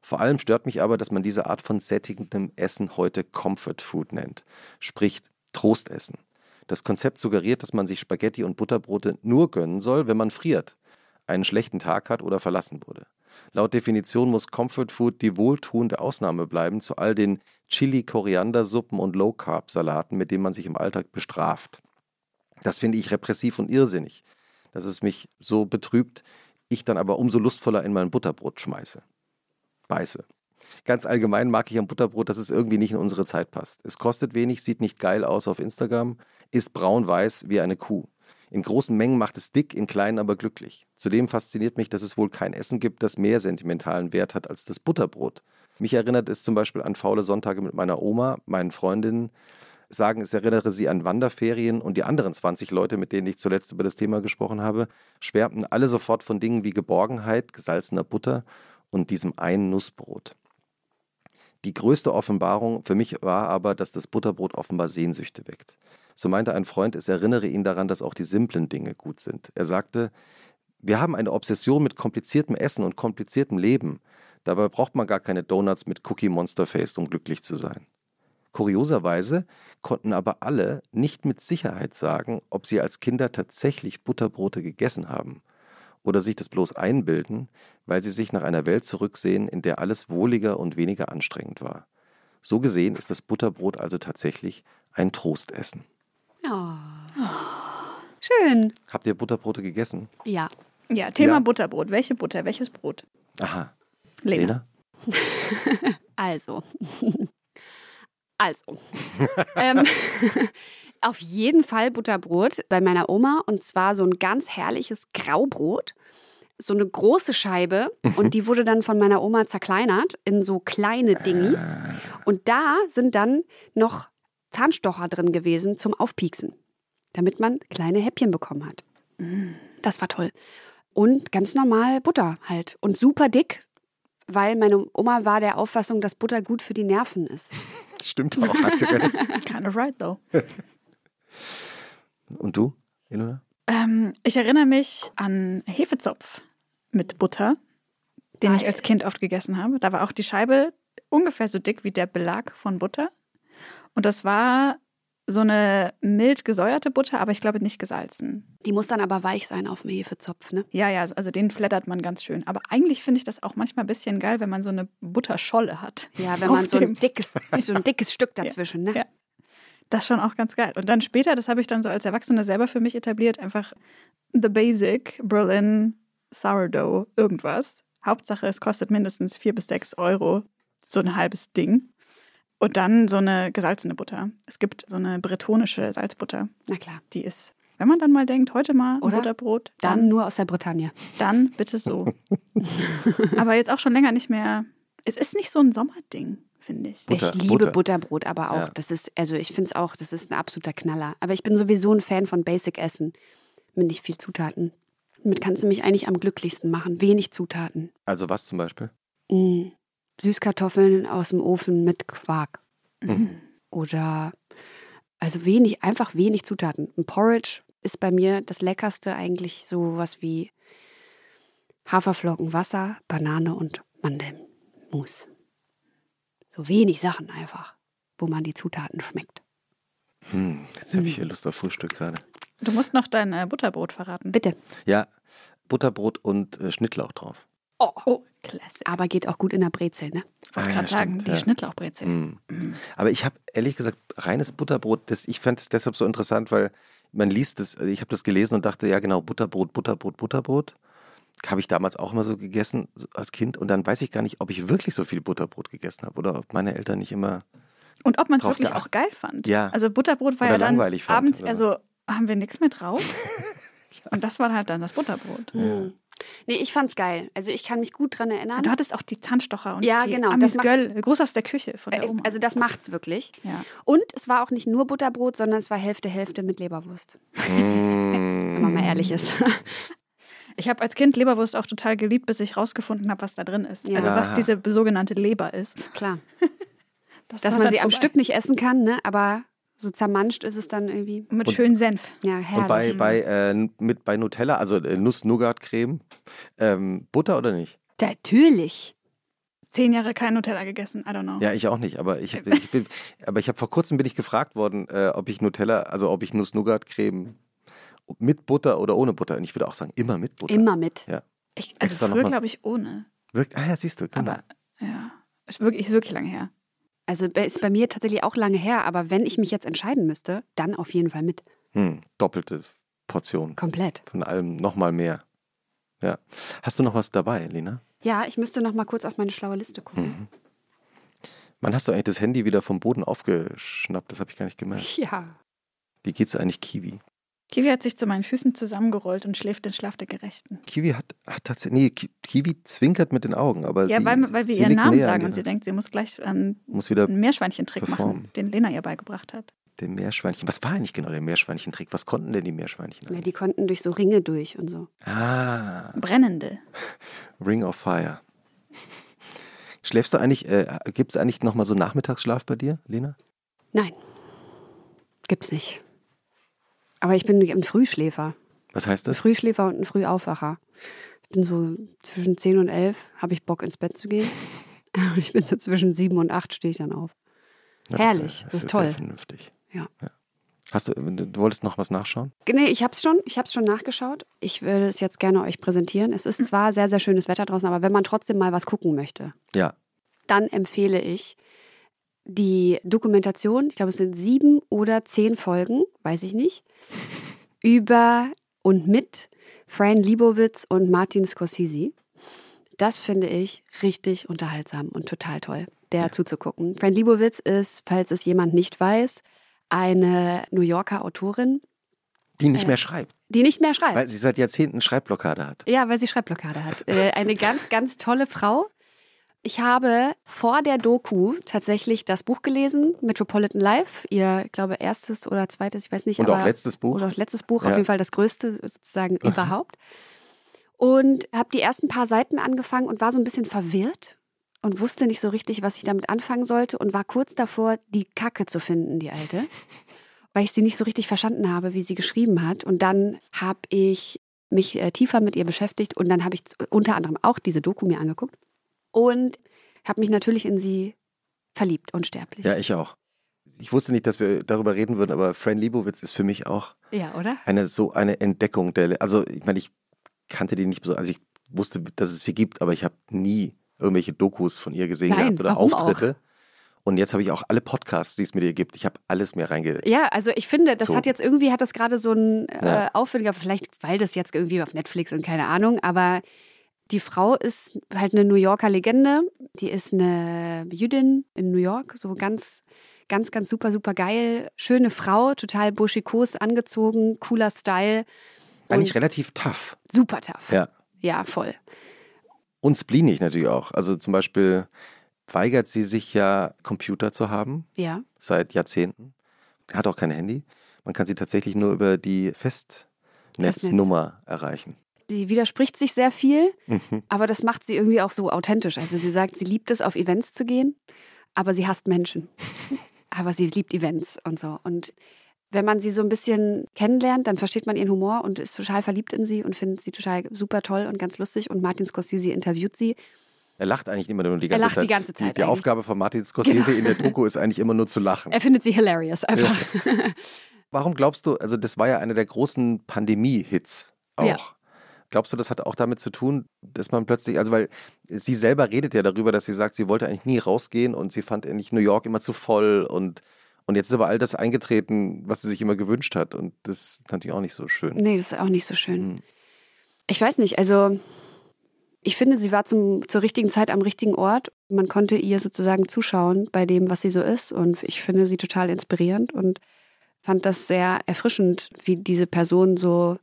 Vor allem stört mich aber, dass man diese Art von sättigendem Essen heute Comfort Food nennt, sprich Trostessen. Das Konzept suggeriert, dass man sich Spaghetti und Butterbrote nur gönnen soll, wenn man friert, einen schlechten Tag hat oder verlassen wurde. Laut Definition muss Comfort Food die wohltuende Ausnahme bleiben zu all den Chili-Koriandersuppen und Low-Carb-Salaten, mit denen man sich im Alltag bestraft. Das finde ich repressiv und irrsinnig, dass es mich so betrübt, ich dann aber umso lustvoller in mein Butterbrot schmeiße. Beiße. Ganz allgemein mag ich am Butterbrot, dass es irgendwie nicht in unsere Zeit passt. Es kostet wenig, sieht nicht geil aus auf Instagram, ist braun-weiß wie eine Kuh. In großen Mengen macht es dick, in kleinen aber glücklich. Zudem fasziniert mich, dass es wohl kein Essen gibt, das mehr sentimentalen Wert hat als das Butterbrot. Mich erinnert es zum Beispiel an faule Sonntage mit meiner Oma, meinen Freundinnen, sagen, es erinnere sie an Wanderferien und die anderen 20 Leute, mit denen ich zuletzt über das Thema gesprochen habe, schwärmten alle sofort von Dingen wie Geborgenheit, gesalzener Butter und diesem einen Nussbrot. Die größte Offenbarung für mich war aber, dass das Butterbrot offenbar Sehnsüchte weckt. So meinte ein Freund, es erinnere ihn daran, dass auch die simplen Dinge gut sind. Er sagte, wir haben eine Obsession mit kompliziertem Essen und kompliziertem Leben. Dabei braucht man gar keine Donuts mit Cookie Monster Face, um glücklich zu sein. Kurioserweise konnten aber alle nicht mit Sicherheit sagen, ob sie als Kinder tatsächlich Butterbrote gegessen haben oder sich das bloß einbilden, weil sie sich nach einer Welt zurücksehen, in der alles wohliger und weniger anstrengend war. So gesehen ist das Butterbrot also tatsächlich ein Trostessen. Oh. Schön. Habt ihr Butterbrote gegessen? Ja. Ja, Thema Ja. Butterbrot. Welche Butter? Welches Brot? Aha. Lena. Lena? Also. Also. ähm, auf jeden Fall Butterbrot bei meiner Oma und zwar so ein ganz herrliches Graubrot. So eine große Scheibe und die wurde dann von meiner Oma zerkleinert in so kleine Dingis. Und da sind dann noch Zahnstocher drin gewesen zum Aufpieksen, damit man kleine Häppchen bekommen hat. Das war toll. Und ganz normal Butter halt. Und super dick, weil meine Oma war der Auffassung, dass Butter gut für die Nerven ist. Stimmt auch, hat sie recht. Kind of right, though. Und du, Ilona? Ähm, ich erinnere mich an Hefezopf mit Butter, den ich Geil. als Kind oft gegessen habe. Da war auch die Scheibe ungefähr so dick wie der Belag von Butter. Und das war so eine mild gesäuerte Butter, aber ich glaube nicht gesalzen. Die muss dann aber weich sein auf dem Hefezopf, ne? Ja, ja, also den flattert man ganz schön. Aber eigentlich finde ich das auch manchmal ein bisschen geil, wenn man so eine Butterscholle hat. Ja, wenn man so ein dickes, so ein dickes Stück dazwischen, ne? Ja. Das ist schon auch ganz geil. Und dann später, das habe ich dann so als Erwachsene selber für mich etabliert, einfach the basic Berlin Sourdough irgendwas. Hauptsache, es kostet mindestens vier bis sechs Euro, so ein halbes Ding. Und dann so eine gesalzene Butter. Es gibt so eine bretonische Salzbutter. Na klar. Die ist, wenn man dann mal denkt, heute mal Oder? Butterbrot, Dann nur aus der Bretagne. dann bitte so. Aber jetzt auch schon länger nicht mehr. Es ist nicht so ein Sommerding, finde ich. Butter, ich liebe Butter. Butterbrot, aber auch, Ja. das ist, also ich finde es auch, das ist ein absoluter Knaller. Aber ich bin sowieso ein Fan von Basic Essen. Mit nicht viel Zutaten. Damit kannst du mich eigentlich am glücklichsten machen. Wenig Zutaten. Also was zum Beispiel? Mm. Süßkartoffeln aus dem Ofen mit Quark. Mhm. Oder also wenig, einfach wenig Zutaten. Ein Porridge ist bei mir das Leckerste eigentlich so was wie Haferflocken, Wasser, Banane und Mandelmus. So wenig Sachen einfach, wo man die Zutaten schmeckt. Hm, jetzt habe ich hier Lust auf Frühstück gerade. Du musst noch dein äh, Butterbrot verraten. Bitte. Ja, Butterbrot und äh, Schnittlauch drauf. Oh. Oh, klasse. Aber geht auch gut in der Brezel, ne? Ich wollte Ah, gerade ja, sagen, stimmt, die ja. Schnittlauchbrezel. Mm. Aber ich habe ehrlich gesagt reines Butterbrot, das, ich fand es deshalb so interessant, weil man liest es, ich habe das gelesen und dachte, ja genau, Butterbrot, Butterbrot, Butterbrot. Habe ich damals auch immer so gegessen als Kind und dann weiß ich gar nicht, ob ich wirklich so viel Butterbrot gegessen habe oder ob meine Eltern nicht immer. Und ob man es wirklich geachtet. auch geil fand. Ja. Also Butterbrot war Oder ja dann langweilig fand abends oder eher so, haben wir nichts mehr drauf? Und das war halt dann das Butterbrot. Mm. Nee, ich fand's geil. Also ich kann mich gut dran erinnern. Du hattest auch die Zahnstocher und Ja, die genau, Amis das Göll, groß aus der Küche von der Äh, Oma. Also das macht's wirklich. ja. Und es war auch nicht nur Butterbrot, sondern es war Hälfte Hälfte mit Leberwurst. Wenn Mm. man mal ehrlich ist. Ich habe als Kind Leberwurst auch total geliebt, bis ich rausgefunden habe, was da drin ist. Ja. Also was diese sogenannte Leber ist. Klar. Das Dass man sie am vorbei. Stück nicht essen kann, ne? aber So zermanscht ist es dann irgendwie. Mit Und- schönen Senf. Ja, herrlich. Und bei, bei, äh, mit, bei Nutella, also äh, Nuss-Nougat-Creme, ähm, Butter oder nicht? Natürlich. Zehn Jahre kein Nutella gegessen, I don't know. Ja, ich auch nicht. Aber ich, ich, aber ich habe vor kurzem bin ich gefragt worden, äh, ob ich Nutella, also ob ich Nuss-Nougat-Creme mit Butter oder ohne Butter. Und ich würde auch sagen, immer mit Butter. Immer mit. Ich, also Extra früher glaube ich ohne. Wirkt, ah ja, siehst du. Genau. Aber ja, ist wirklich, ist wirklich lange her. Also bei- ist bei mir tatsächlich auch lange her, aber wenn ich mich jetzt entscheiden müsste, dann auf jeden Fall mit. Hm, doppelte Portion. Komplett. Von allem nochmal mehr. Ja. Hast du noch was dabei, Lena? Ja, ich müsste noch mal kurz auf meine schlaue Liste gucken. Mhm. Wann hast du eigentlich das Handy wieder vom Boden aufgeschnappt? Das habe ich gar nicht gemerkt. Ja. Wie geht's eigentlich Kiwi? Kiwi hat sich zu meinen Füßen zusammengerollt und schläft den Schlaf der Gerechten. Kiwi hat, hat tatsächlich, nee, Ki- Kiwi zwinkert mit den Augen, aber Ja, sie, weil, weil wir sie ihren Namen an sagen und sie denkt, sie muss gleich ähm, muss wieder einen Meerschweinchentrick performen. machen, den Lena ihr beigebracht hat. den Meerschweinchen. Was war eigentlich genau der Meerschweinchentrick? Was konnten denn die Meerschweinchen? ja. Die konnten durch so Ringe durch und so. Ah, Brennende. Ring of Fire. Schläfst du eigentlich, äh, gibt es eigentlich nochmal so Nachmittagsschlaf bei dir, Lena? Nein. Gibt's nicht. Aber ich bin ein Frühschläfer. Was heißt Ein das? Frühschläfer und ein Frühaufwacher. Ich bin so zwischen 10 und 11, habe ich Bock ins Bett zu gehen. Und ich bin so zwischen 7 und 8 stehe ich dann auf. Ja, herrlich, das ist Sehr toll. vernünftig. Ja. Hast du, du wolltest noch was nachschauen? Nee, ich hab's schon, ich hab's schon nachgeschaut. Ich würde es jetzt gerne euch präsentieren. Es ist zwar sehr, sehr schönes Wetter draußen, aber wenn man trotzdem mal was gucken möchte, Ja. dann empfehle ich die Dokumentation, ich glaube es sind sieben oder zehn Folgen, weiß ich nicht, über und mit Fran Libowitz und Martin Scorsese. Das finde ich richtig unterhaltsam und total toll, der zuzugucken. Fran Libowitz ist, falls es jemand nicht weiß, eine New Yorker Autorin, Die nicht Äh, mehr schreibt, die nicht mehr schreibt. weil sie seit Jahrzehnten Schreibblockade hat. Ja, weil sie Schreibblockade hat. Äh, eine ganz, ganz tolle Frau. Ich habe vor der Doku tatsächlich das Buch gelesen, Metropolitan Life, ihr, ich glaube, erstes oder zweites, ich weiß nicht. Und aber, auch letztes Buch. Oder auch letztes Buch, Ja. auf jeden Fall das größte sozusagen überhaupt. Und habe die ersten paar Seiten angefangen und war so ein bisschen verwirrt und wusste nicht so richtig, was ich damit anfangen sollte und war kurz davor, die Kacke zu finden, die alte, weil ich sie nicht so richtig verstanden habe, wie sie geschrieben hat. Und dann habe ich mich äh, tiefer mit ihr beschäftigt und dann habe ich unter anderem auch diese Doku mir angeguckt und habe mich natürlich in sie verliebt, unsterblich. Ja, ich auch. Ich wusste nicht, dass wir darüber reden würden, aber Fran Lebowitz ist für mich auch ja oder? eine so eine Entdeckung der. Also, ich meine, ich kannte die nicht so. Also, ich wusste, dass es sie gibt, aber ich habe nie irgendwelche Dokus von ihr gesehen Nein, gehabt oder Auftritte. Und jetzt habe ich auch alle Podcasts, die es mit ihr gibt. Ich habe alles mehr reinge. Ja, also ich finde, das So. hat jetzt irgendwie, hat das gerade so ein äh, Ja. Aufwendiger, vielleicht weil das jetzt irgendwie auf Netflix und keine Ahnung, aber die Frau ist halt eine New Yorker Legende. Die ist eine Jüdin in New York, so ganz, ganz, ganz super, super geil. Schöne Frau, total buschikos angezogen, cooler Style. Eigentlich relativ tough. super tough. Ja. Ja, voll. Und spleenig natürlich auch. Also zum Beispiel weigert sie sich ja, Computer zu haben, Ja. seit Jahrzehnten. Hat auch kein Handy. Man kann sie tatsächlich nur über die Festnetznummer erreichen. Sie widerspricht sich sehr viel, Mhm. aber das macht sie irgendwie auch so authentisch. Also sie sagt, sie liebt es, auf Events zu gehen, aber sie hasst Menschen. aber sie liebt Events und so. Und wenn man sie so ein bisschen kennenlernt, dann versteht man ihren Humor und ist total verliebt in sie und findet sie total super toll und ganz lustig. Und Martin Scorsese interviewt sie. Er lacht eigentlich immer nur die Er ganze lacht Zeit. die ganze Die, Zeit die eigentlich. Aufgabe von Martin Scorsese in der Doku ist eigentlich immer nur zu lachen. Er findet sie hilarious einfach. Warum glaubst du, also das war ja einer der großen Pandemie-Hits auch. Ja. Glaubst du, das hat auch damit zu tun, dass man plötzlich, also weil sie selber redet ja darüber, dass sie sagt, sie wollte eigentlich nie rausgehen und sie fand eigentlich New York immer zu voll und, und jetzt ist aber all das eingetreten, was sie sich immer gewünscht hat und das ist natürlich auch nicht so schön. Nee, das ist auch nicht so schön. Hm. Ich weiß nicht, also ich finde, sie war zum, zur richtigen Zeit am richtigen Ort. Man konnte ihr sozusagen zuschauen bei dem, was sie so ist. Und ich finde sie total inspirierend und fand das sehr erfrischend, wie diese Person so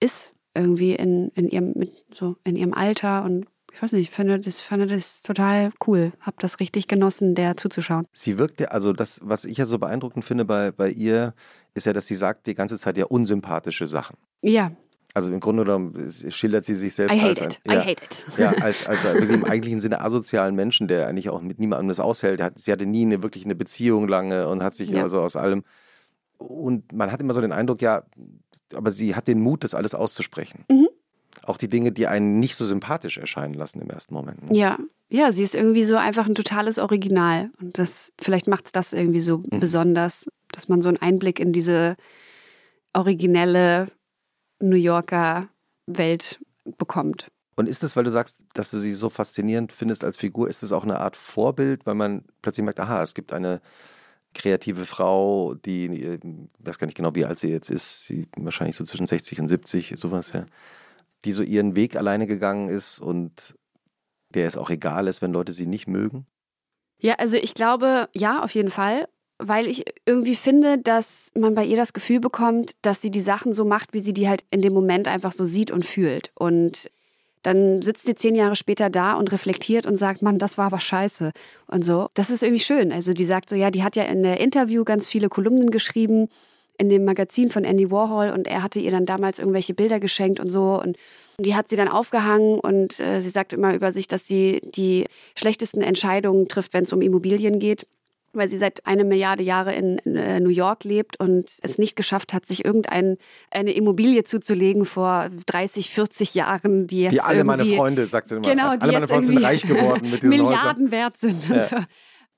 ist, irgendwie in, in, ihrem, mit, so in ihrem Alter. Und ich weiß nicht, ich finde das, fand das total cool. Hab das richtig genossen, der zuzuschauen. Sie wirkt ja, also das, was ich ja so beeindruckend finde bei, bei ihr, ist ja, dass sie sagt die ganze Zeit ja unsympathische Sachen. Ja, Also im Grunde genommen schildert sie sich selbst I hate als ein, it. ja, I hate it. Ja, als, als im eigentlichen Sinne asozialen Menschen, der eigentlich auch mit niemandem das aushält. Sie hatte nie eine, wirklich eine Beziehung lange und hat sich Ja. immer so aus allem. Und man hat immer so den Eindruck, ja, aber sie hat den Mut, das alles auszusprechen. Mhm. Auch die Dinge, die einen nicht so sympathisch erscheinen lassen im ersten Moment. ne? Ja, ja, sie ist irgendwie so einfach ein totales Original. Und das, vielleicht macht es das irgendwie so Mhm. besonders, dass man so einen Einblick in diese originelle New Yorker Welt bekommt. Und ist es, weil du sagst, dass du sie so faszinierend findest als Figur, ist es auch eine Art Vorbild, weil man plötzlich merkt, aha, es gibt eine kreative Frau, die, ich weiß gar nicht genau, wie alt sie jetzt ist, sie wahrscheinlich so zwischen 60 und 70, sowas, ja, die so ihren Weg alleine gegangen ist und der es auch egal ist, wenn Leute sie nicht mögen? Ja, also ich glaube, ja, auf jeden Fall. Weil ich irgendwie finde, dass man bei ihr das Gefühl bekommt, dass sie die Sachen so macht, wie sie die halt in dem Moment einfach so sieht und fühlt. Und dann sitzt sie zehn Jahre später da und reflektiert und sagt, Mann, das war aber scheiße. Und so. Das ist irgendwie schön. Also die sagt so, ja, die hat ja in der Interview ganz viele Kolumnen geschrieben in dem Magazin von Andy Warhol und er hatte ihr dann damals irgendwelche Bilder geschenkt und so und die hat sie dann aufgehangen und äh, sie sagt immer über sich, dass sie die schlechtesten Entscheidungen trifft, wenn es um Immobilien geht weil sie seit eine Milliarde Jahre in, in äh, New York lebt und es nicht geschafft hat, sich irgendeine Immobilie zuzulegen vor 30, 40 Jahren, die jetzt Wie alle meine Freunde, sagt sie immer. Genau, die alle meine Freunde sind reich geworden mit diesen Häusern. Milliarden wert sind. Und Ja. so.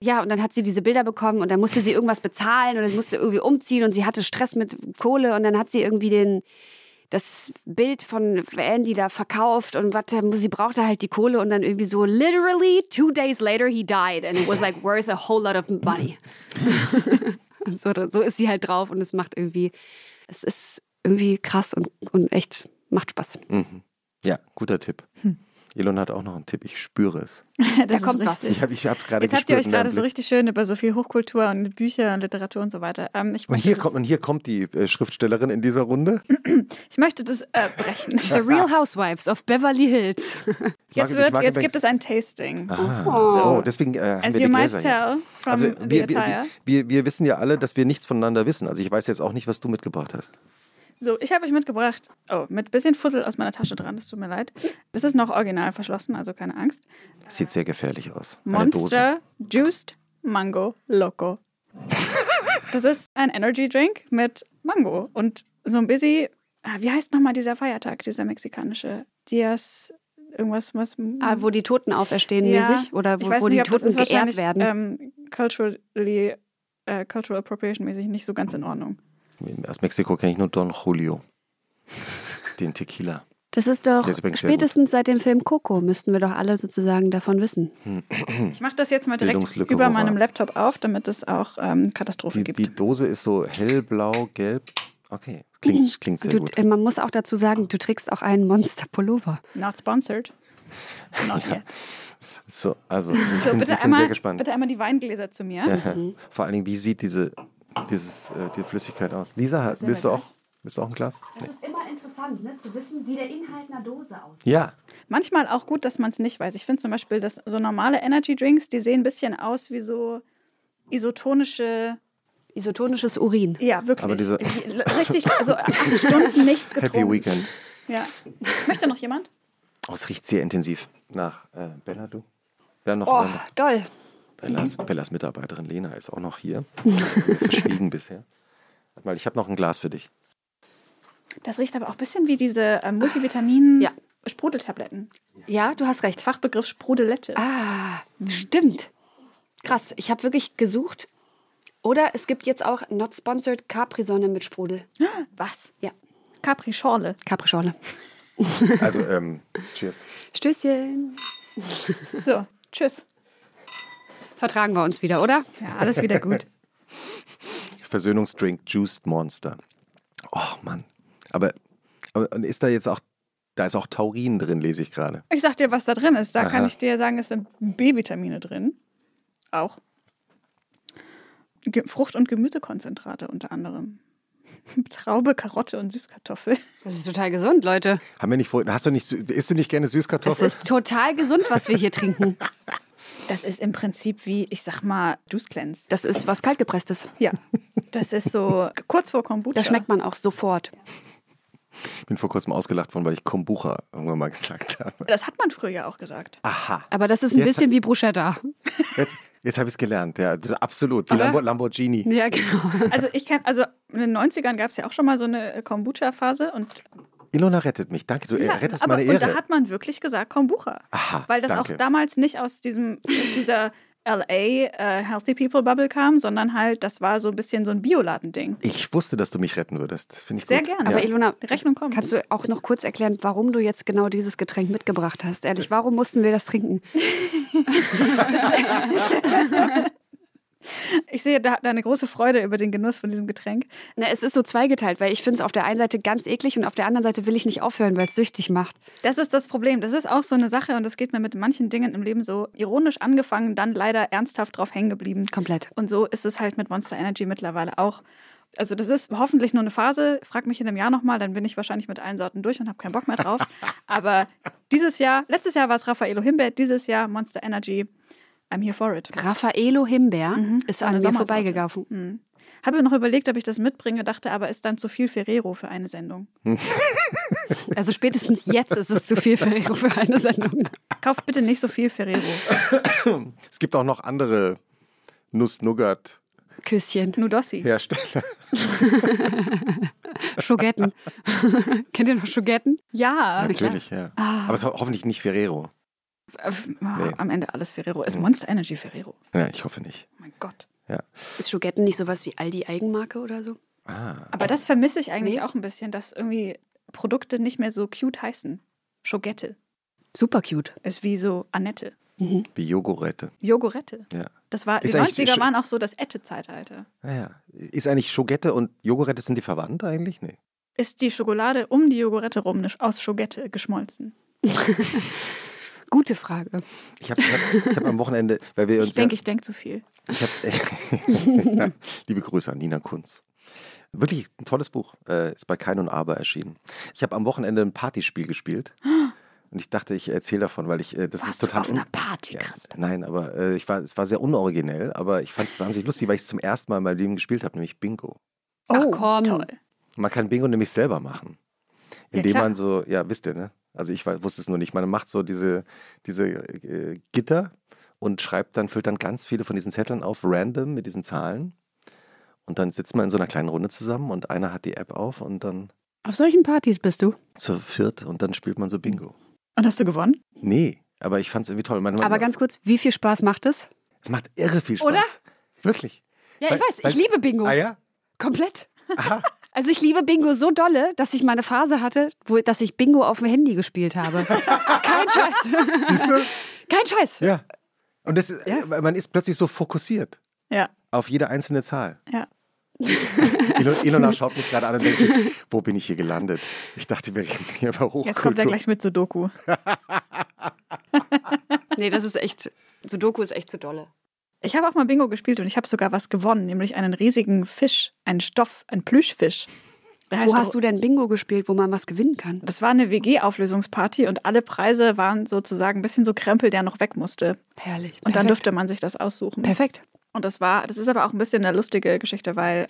Ja, und dann hat sie diese Bilder bekommen und dann musste sie irgendwas bezahlen oder sie musste irgendwie umziehen und sie hatte Stress mit Kohle und dann hat sie irgendwie den, das Bild von Andy da verkauft und was, sie brauchte halt die Kohle und dann irgendwie so literally two days later he died and it was like worth a whole lot of money. So, so ist sie halt drauf und es macht irgendwie, es ist irgendwie krass und, und echt macht Spaß. Mhm. Ja, guter Tipp. Elon hat auch noch einen Tipp, ich spüre es. das kommt was. richtig. Ich habe ich hab gerade Jetzt habt ihr euch gerade so richtig schön über so viel Hochkultur und Bücher und Literatur und so weiter. Ähm, ich, Und hier, kommt, und hier kommt die äh, Schriftstellerin in dieser Runde. ich möchte das äh, brechen. The Real Housewives of Beverly Hills. Jetzt, wird, jetzt gibt es ein Tasting. So. oh, deswegen äh, haben As wir you die might hier. tell from Also the wir, wir, attire. wir, wir wissen ja alle, dass wir nichts voneinander wissen. Also ich weiß jetzt auch nicht, was du mitgebracht hast. So, ich habe euch mitgebracht, oh, mit bisschen Fussel aus meiner Tasche dran, das tut mir leid. Es ist noch original verschlossen, also keine Angst. Sieht sehr gefährlich aus. Eine Dose. Monster Juiced Mango Loco. Das ist ein Energy Drink mit Mango und so ein bisschen, ah, wie heißt nochmal dieser Feiertag, dieser mexikanische Dias, irgendwas, was. Ah, wo die Toten auferstehen Ja, mäßig oder ich wo, weiß wo nicht, die ob das Toten ist geehrt werden. Ähm, culturally, äh, cultural appropriation mäßig nicht so ganz in Ordnung. Aus Mexiko kenne ich nur Don Julio. Den Tequila. das ist doch ist spätestens seit dem Film Coco müssten wir doch alle sozusagen davon wissen. Ich mache das jetzt mal direkt über meinem Laptop auf, damit es auch ähm, Katastrophe Die, gibt. die Dose ist so hellblau, gelb. Okay, klingt, klingt sehr Du, gut. äh, man muss auch dazu sagen, du trägst auch einen Monster-Pullover. Not sponsored. Not yet. So, also ich So, bin, bitte ich bin einmal, sehr gespannt. bitte einmal die Weingläser zu mir. Ja. Vor allen Dingen, wie sieht diese, dieses, äh, die Flüssigkeit aus? Lisa, willst du auch, willst du auch ein Glas? Das ist immer interessant, ne, zu wissen, wie der Inhalt einer Dose aussieht. Ja, Manchmal auch gut, dass man es nicht weiß. Ich finde zum Beispiel, dass so normale Energy Drinks, die sehen ein bisschen aus wie so isotonische. Isotonisches Urin. Ja, wirklich. Aber diese- Die- Richtig, also acht Stunden nichts getrunken. Happy Weekend. Ja. Möchte noch jemand? Oh, es riecht sehr intensiv nach äh, Bella, du? Ja, noch Oh, doll. Bellas, Bellas Mitarbeiterin Lena ist auch noch hier. Verschwiegen bisher. Warte mal, ich habe noch ein Glas für dich. Das riecht aber auch ein bisschen wie diese äh, Multivitamin Ja. Sprudeltabletten. Ja, du hast recht. Fachbegriff Sprudelette. Ah, stimmt. Krass, ich habe wirklich gesucht. Oder es gibt jetzt auch Not Sponsored Capri-Sonne mit Sprudel. Was? Ja, Capri-Schorle. Capri-Schorle. Also, ähm, cheers. Stößchen. So, tschüss. Vertragen wir uns wieder, oder? Ja, alles wieder gut. Versöhnungsdrink Juiced Monster. Oh Mann. Aber, aber ist da jetzt auch, da ist auch Taurin drin, lese ich gerade. Ich sag dir, was da drin ist. Da Aha. kann ich dir sagen, es sind B-Vitamine drin. Auch. Ge Frucht- und Gemüsekonzentrate unter anderem. Traube, Karotte und Süßkartoffel. Das ist total gesund, Leute. Haben wir nicht vorhin, hast du nicht, isst du nicht gerne Das Süßkartoffeln? ist total gesund, was wir hier trinken. Das ist im Prinzip wie, ich sag mal, Juice Cleanse. Das ist was kaltgepresstes. Ja. Das ist so kurz vor Kombucha. Das schmeckt man auch sofort. Ich bin vor kurzem ausgelacht worden, weil ich Kombucha irgendwann mal gesagt habe. Das hat man früher ja auch gesagt. Aha. Aber das ist ein Jetzt- bisschen wie Bruschetta. Jetzt, jetzt habe ich es gelernt. Ja, absolut. Die? Lambo Lamborghini. Ja, genau. Also ich kann, also in den 90ern gab es ja auch schon mal so eine Kombucha-Phase und Ilona rettet mich. Danke, du ja, rettest aber, meine und Ehre. da hat man wirklich gesagt Kombucha. Aha, Weil das danke. auch damals nicht aus diesem, aus dieser LA äh, Healthy People Bubble kam, sondern halt, das war so ein bisschen so ein Bioladending. Ich wusste, dass du mich retten würdest. Finde ich Sehr gut. gerne. Aber Ja. Ilona, Rechnung kommt. kannst du auch noch kurz erklären, warum du jetzt genau dieses Getränk mitgebracht hast? Ehrlich, warum mussten wir das trinken? Ich sehe da deine große Freude über den Genuss von diesem Getränk. Na, es ist so zweigeteilt, weil ich finde es auf der einen Seite ganz eklig und auf der anderen Seite will ich nicht aufhören, weil es süchtig macht. Das ist das Problem. Das ist auch so eine Sache und das geht mir mit manchen Dingen im Leben so ironisch angefangen, dann leider ernsthaft drauf hängen geblieben. Komplett. Und so ist es halt mit Monster Energy mittlerweile auch. Also das ist hoffentlich nur eine Phase. Frag mich in einem Jahr nochmal, dann bin ich wahrscheinlich mit allen Sorten durch und habe keinen Bock mehr drauf. Aber dieses Jahr, letztes Jahr war es Raffaello Himbeer, dieses Jahr Monster Energy. I'm here for it. Raffaello Himbeer Mhm, ist an mir vorbeigegangen. Hm. Habe noch überlegt, ob ich das mitbringe, dachte aber, ist dann zu viel Ferrero für eine Sendung. Also spätestens jetzt ist es zu viel Ferrero für eine Sendung. Kauft bitte nicht so viel Ferrero. Es gibt auch noch andere Nuss-Nougat-Hersteller. Küsschen. Nudossi. Schogetten. Kennt ihr noch Schogetten? Ja. Natürlich, ja. Ah. Aber es ist ho- hoffentlich nicht Ferrero. Äh, Nee. Am Ende alles Ferrero. Ist Monster Energy Ferrero. Ja, ich hoffe nicht. Mein Gott. Ja. Ist Schogetten nicht sowas wie Aldi Eigenmarke oder so? Ah. Aber das vermisse ich eigentlich Nee. auch ein bisschen, dass irgendwie Produkte nicht mehr so cute heißen. Schogette Super cute. ist wie so Annette. Wie Jogurette. Jogurette. Ja. Das war, Ist die eigentlich 90er sch- waren auch so das Ette-Zeitalter. Naja. Ist eigentlich Schogette und Jogurette, sind die verwandt eigentlich? Nee. Ist die Schokolade um die Jogurette rum ne- aus Schogette geschmolzen? Gute Frage. Ich habe hab, hab am Wochenende, weil wir uns. Ich denke, ja, ich denke zu viel. ich hab, ja, liebe Grüße an Nina Kunz. Wirklich ein tolles Buch. Äh, ist bei Kein und Aber erschienen. Ich habe am Wochenende ein Partyspiel gespielt. Und ich dachte, ich erzähle davon, weil ich, äh, das ist Warst du total. auf un- einer Party, Ja, krass. nein, aber äh, ich war, es war sehr unoriginell, aber ich fand es wahnsinnig lustig, weil ich es zum ersten Mal in meinem Leben gespielt habe, nämlich Bingo. Ach komm. Oh, Toll. Man kann Bingo nämlich selber machen. Ja, Indem klar. man so, ja, wisst ihr, ne? Also ich wusste es nur nicht. Man macht so diese, diese äh, Gitter und schreibt dann, füllt dann ganz viele von diesen Zetteln auf, random mit diesen Zahlen. Und dann sitzt man in so einer kleinen Runde zusammen und einer hat die App auf und dann Auf solchen Partys bist du. zur viert und dann spielt man so Bingo. Und hast du gewonnen? Nee, aber ich fand es irgendwie toll. Man, man, Aber ganz kurz, wie viel Spaß macht es? es macht irre viel Spaß. Oder? Wirklich. Ja, Weil- ich weiß, weil- ich liebe Bingo. Ah ja? Komplett. Aha. Also ich liebe Bingo so dolle, dass ich mal eine Phase hatte, wo dass ich Bingo auf dem Handy gespielt habe. Kein Scheiß. Siehst du? Kein Scheiß. Ja. Und das, äh, man ist plötzlich so fokussiert Ja. auf jede einzelne Zahl. Ja. Ilo- Ilona schaut mich gerade an und denkt, sich, wo bin ich hier gelandet? Ich dachte, wir reden hier über Hochkultur. Jetzt kommt er gleich mit Sudoku. Nee, das ist echt, Sudoku ist echt zu dolle. Ich habe auch mal Bingo gespielt und ich habe sogar was gewonnen, nämlich einen riesigen Fisch, einen Stoff, einen Plüschfisch. Der Wo auch- hast du denn Bingo gespielt, wo man was gewinnen kann? Das war eine WG-Auflösungsparty und alle Preise waren sozusagen ein bisschen so Krempel, der noch weg musste. Herrlich. Und dann Perfekt. durfte man sich das aussuchen. Perfekt. Und das war, das ist aber auch ein bisschen eine lustige Geschichte, weil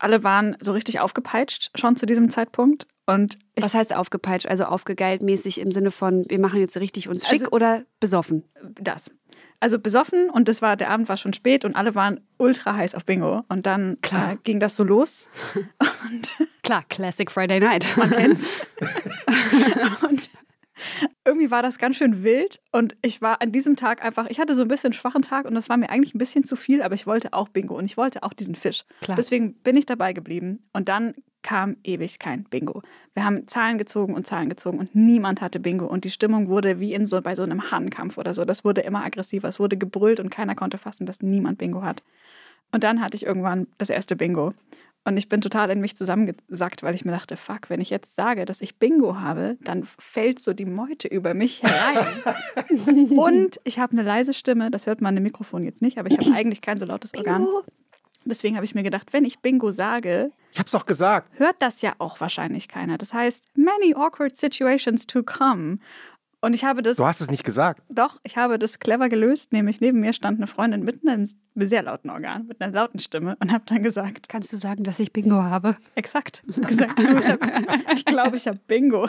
alle waren so richtig aufgepeitscht schon zu diesem Zeitpunkt. Und Was heißt aufgepeitscht? Also aufgegeilt mäßig im Sinne von, wir machen jetzt richtig uns schick Also- oder besoffen? das. Also besoffen und das war, der Abend war schon spät und alle waren ultra heiß auf Bingo. Und dann Klar. Äh, ging das so los. Und Klar, Classic Friday Night. man kennt's. und irgendwie war das ganz schön wild und ich war an diesem Tag einfach, ich hatte so ein bisschen einen schwachen Tag und das war mir eigentlich ein bisschen zu viel, aber ich wollte auch Bingo und ich wollte auch diesen Fisch. Klar. Deswegen bin ich dabei geblieben und dann kam ewig kein Bingo. Wir haben Zahlen gezogen und Zahlen gezogen und niemand hatte Bingo und die Stimmung wurde wie in so bei so einem Hahnenkampf oder so. Das wurde immer aggressiver, es wurde gebrüllt und keiner konnte fassen, dass niemand Bingo hat. Und dann hatte ich irgendwann das erste Bingo. Und ich bin total in mich zusammengesackt, weil ich mir dachte, fuck, wenn ich jetzt sage, dass ich Bingo habe, dann fällt so die Meute über mich herein. und ich habe eine leise Stimme, das hört man im Mikrofon jetzt nicht, aber ich habe eigentlich kein so lautes Organ. Bingo. Deswegen habe ich mir gedacht, wenn ich Bingo sage, Ich hab's doch gesagt. hört das ja auch wahrscheinlich keiner. Das heißt, many awkward situations to come. Und ich habe das. Du hast es nicht gesagt. Doch, ich habe das clever gelöst. Nämlich neben mir stand eine Freundin mit einem sehr lauten Organ, mit einer lauten Stimme und habe dann gesagt: Kannst du sagen, dass ich Bingo habe? Exakt. Ich, gesagt, ich, hab, ich glaube, ich habe Bingo.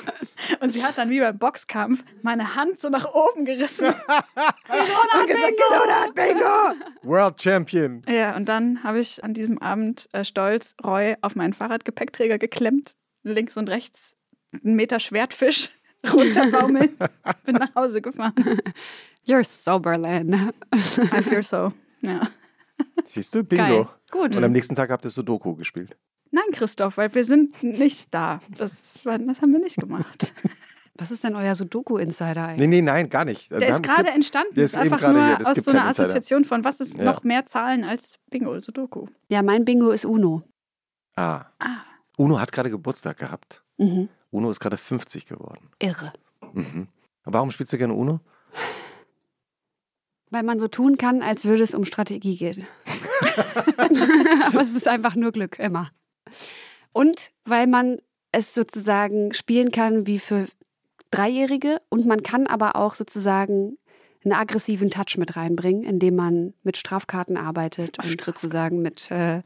Und sie hat dann wie beim Boxkampf meine Hand so nach oben gerissen. und gesagt: Bingo hat Bingo! World Champion. Ja, und dann habe ich an diesem Abend äh, stolz Roy auf meinen Fahrradgepäckträger geklemmt. Links und rechts einen Meter Schwertfisch runterbaumelnd, bin nach Hause gefahren. You're sober, Len. I fear so, ja. Siehst du, Bingo. Geil. Gut. Und am nächsten Tag habt ihr Sudoku gespielt. Nein, Christoph, weil wir sind nicht da. Das, das haben wir nicht gemacht. Was ist denn euer Sudoku-Insider eigentlich? Nee, nee, nein, gar nicht. Der Wir ist haben- gerade gibt- entstanden. der Das ist einfach nur hier. Aus so einer. Assoziation von, was ist Ja. noch mehr Zahlen als Bingo, Sudoku. Ja, mein Bingo ist Uno. Ah. Ah. Uno hat gerade Geburtstag gehabt. Mhm. Uno ist gerade 50 geworden. Irre. Mhm. Warum spielst du gerne Uno? Weil man so tun kann, als würde es um Strategie gehen. Aber es ist einfach nur Glück, immer. Und weil man es sozusagen spielen kann wie für Dreijährige und man kann aber auch sozusagen einen aggressiven Touch mit reinbringen, indem man mit Strafkarten arbeitet und sozusagen mit äh,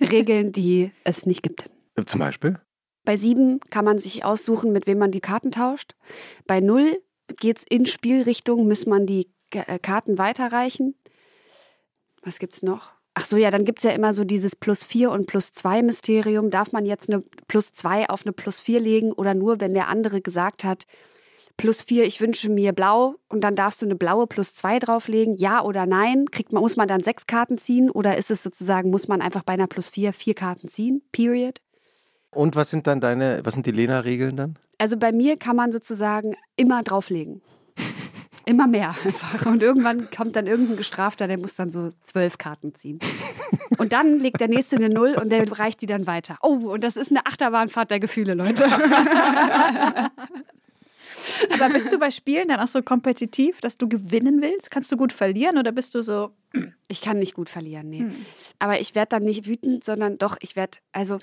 Regeln, die es nicht gibt. Zum Beispiel? Bei sieben kann man sich aussuchen, mit wem man die Karten tauscht. Bei null geht es in Spielrichtung, muss man die äh, Karten weiterreichen. Was gibt's noch? Ach so, ja, dann gibt es ja immer so dieses Plus 4 und Plus 2 Mysterium. Darf man jetzt eine Plus 2 auf eine Plus 4 legen oder nur, wenn der andere gesagt hat, Plus 4, ich wünsche mir blau und dann darfst du eine blaue Plus 2 drauflegen? Ja oder nein? Kriegt man, muss man dann sechs Karten ziehen oder ist es sozusagen, muss man einfach bei einer Plus 4 vier Karten ziehen? Period. Und was sind dann deine, was sind die Lena-Regeln dann? Also bei mir kann man sozusagen immer drauflegen. Immer mehr einfach. Und irgendwann kommt dann irgendein Gestrafter, der muss dann so zwölf Karten ziehen. Und dann legt der nächste eine Null und der reicht die dann weiter. Oh, und das ist eine Achterbahnfahrt der Gefühle, Leute. Aber bist du bei Spielen dann auch so kompetitiv, dass du gewinnen willst? Kannst du gut verlieren oder bist du so, Ich kann nicht gut verlieren, nee. Hm. Aber ich werde dann nicht wütend, sondern doch, ich werde, also,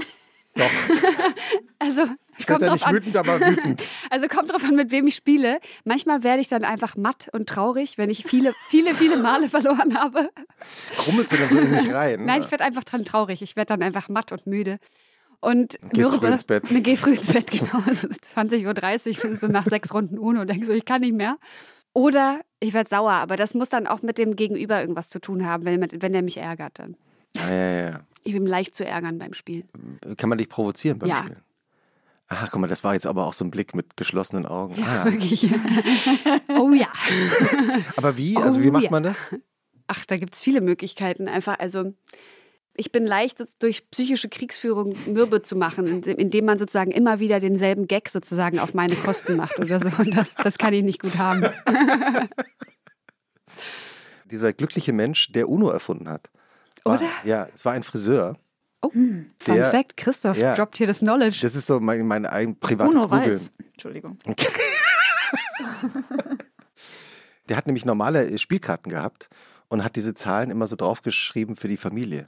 Doch. also, Ich kommt werde drauf nicht an. wütend, aber wütend. Also kommt drauf an, mit wem ich spiele. Manchmal werde ich dann einfach matt und traurig, wenn ich viele, viele, viele Male verloren habe. Krummelst du dann so in dich rein? Nein, ich werde einfach dran traurig. Ich werde dann einfach matt und müde. Und Gehst mürbe. früh ins Bett. Ne, geh früh ins Bett, genau. Es ist 20.30 Uhr, so nach sechs Runden Uno und denke so, ich kann nicht mehr. Oder ich werde sauer, aber das muss dann auch mit dem Gegenüber irgendwas zu tun haben, wenn, wenn er mich ärgert dann. Ah, ja, ja, ja. Ich bin leicht zu ärgern beim Spielen. Kann man dich provozieren beim Ja. Spielen? Ach, guck mal, das war jetzt aber auch so ein Blick mit geschlossenen Augen. Ja, ah. wirklich. oh ja. Aber wie? Also wie Oh, macht ja. man das? Ach, da gibt es viele Möglichkeiten. Einfach, also ich bin leicht durch psychische Kriegsführung mürbe zu machen, indem- indem man sozusagen immer wieder denselben Gag sozusagen auf meine Kosten macht oder so. Und das, das kann ich nicht gut haben. Dieser glückliche Mensch, der Uno erfunden hat. War, Oder? Ja, es war ein Friseur. Oh, Fun Der- Fact, Christoph ja. droppt hier das Knowledge. Das ist so mein, mein eigen privates Uno Googeln. Walz? Entschuldigung. Der hat nämlich normale äh, Spielkarten gehabt und hat diese Zahlen immer so draufgeschrieben für die Familie.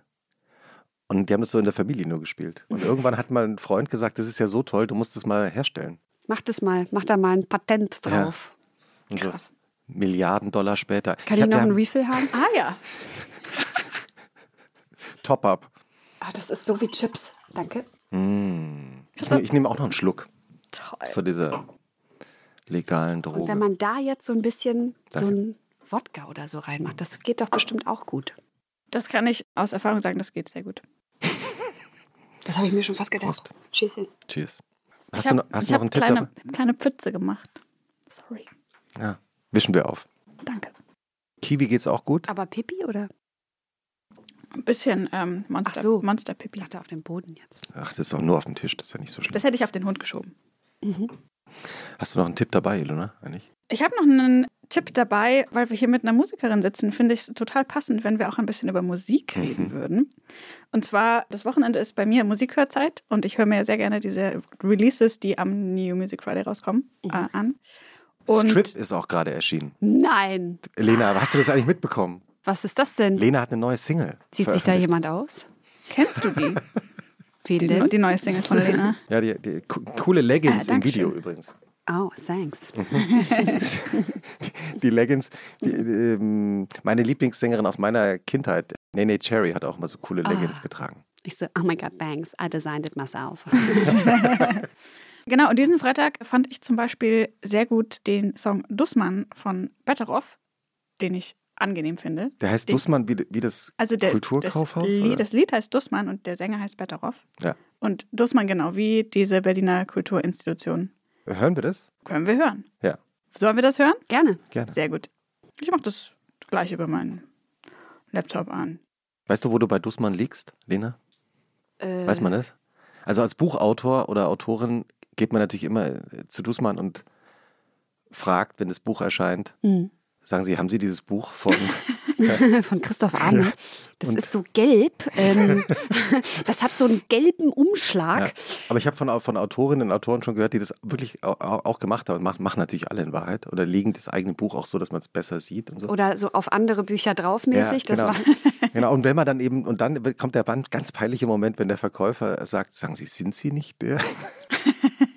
Und die haben das so in der Familie nur gespielt. Und irgendwann hat mal ein Freund gesagt, das ist ja so toll, du musst es mal herstellen. Mach das mal, mach da mal ein Patent drauf. So Krass. Milliarden Dollar später. Kann ich, hab- noch einen Refill haben? Ah ja. Top-up. Ah, das ist so wie Chips. Danke. Mm. Ich, nehm- ich nehme auch noch einen Schluck Toll. von dieser legalen Und wenn man da jetzt so ein bisschen so Danke. ein Wodka oder so reinmacht, das geht doch bestimmt auch gut. Das kann ich aus Erfahrung sagen, das geht sehr gut. Das habe ich mir schon fast gedacht. Prost. Tschüsschen. Cheers. Hast ich du hab- noch, hast ich noch einen Tipp kleine, dabei? kleine Pütze gemacht. Sorry. Ja. Wischen wir auf. Danke. Kiwi geht's auch gut? Aber Pipi oder? Ein bisschen ähm, Monster, Ach so. Monster Ich dachte auf dem Boden jetzt. Ach, das ist auch nur auf dem Tisch, das ist ja nicht so schlimm. Das hätte ich auf den Hund geschoben. Hast du noch einen Tipp dabei, Ilona? Eigentlich? Ich habe noch einen Tipp dabei, weil wir hier mit einer Musikerin sitzen, finde ich total passend, wenn wir auch ein bisschen über Musik reden Mhm. würden. Und zwar, das Wochenende ist bei mir Musikhörzeit und ich höre mir sehr gerne diese Releases, die am New Music Friday rauskommen, äh, an. Und Strip ist auch gerade erschienen. Nein. Lena, hast du das eigentlich mitbekommen? Was ist das denn? Lena hat eine neue Single. Zieht sich da jemand aus? kennst du die? Wen Die, denn? die neue Single von Lena. Ja, die, die co- coole Leggings Ah, im. Video übrigens. Oh, thanks. die Leggings, die, ähm, meine Lieblingssängerin aus meiner Kindheit, Nene Cherry, hat auch immer so coole Leggings Ah. getragen. Ich so, oh my God, thanks. I designed it myself. Genau, und diesen Freitag fand ich zum Beispiel sehr gut den Song Dussmann von Betteroff, den ich angenehm finde. Der heißt Den- Dussmann wie, wie das Also der, Kulturkaufhaus? Das oder? Lied, das Lied heißt Dussmann und der Sänger heißt Betteroff. Ja. Und Dussmann genau wie diese Berliner Kulturinstitution. Hören wir das? Können wir hören. Ja, Sollen wir das hören? Gerne. gerne. Sehr gut. Ich mache das gleich über meinen Laptop an. Weißt du, wo du bei Dussmann liegst, Lena? Äh, Weiß man das? Also als Buchautor oder Autorin geht man natürlich immer zu Dussmann und fragt, wenn das Buch erscheint, hm. Sagen Sie, haben Sie dieses Buch von Von Christoph Arne. Das Und- ist so gelb. Ähm, das hat so einen gelben Umschlag. Ja. Aber ich habe von, von Autorinnen und Autoren schon gehört, die das wirklich au- au- auch gemacht haben. Machen, machen natürlich alle in Wahrheit. Oder legen das eigene Buch auch so, dass man es besser sieht so. Oder so auf andere Bücher draufmäßig. Ja, genau. genau. Und wenn man dann eben, und dann kommt der Band, ganz peinliche Moment, wenn der Verkäufer sagt, sagen Sie, sind Sie nicht der?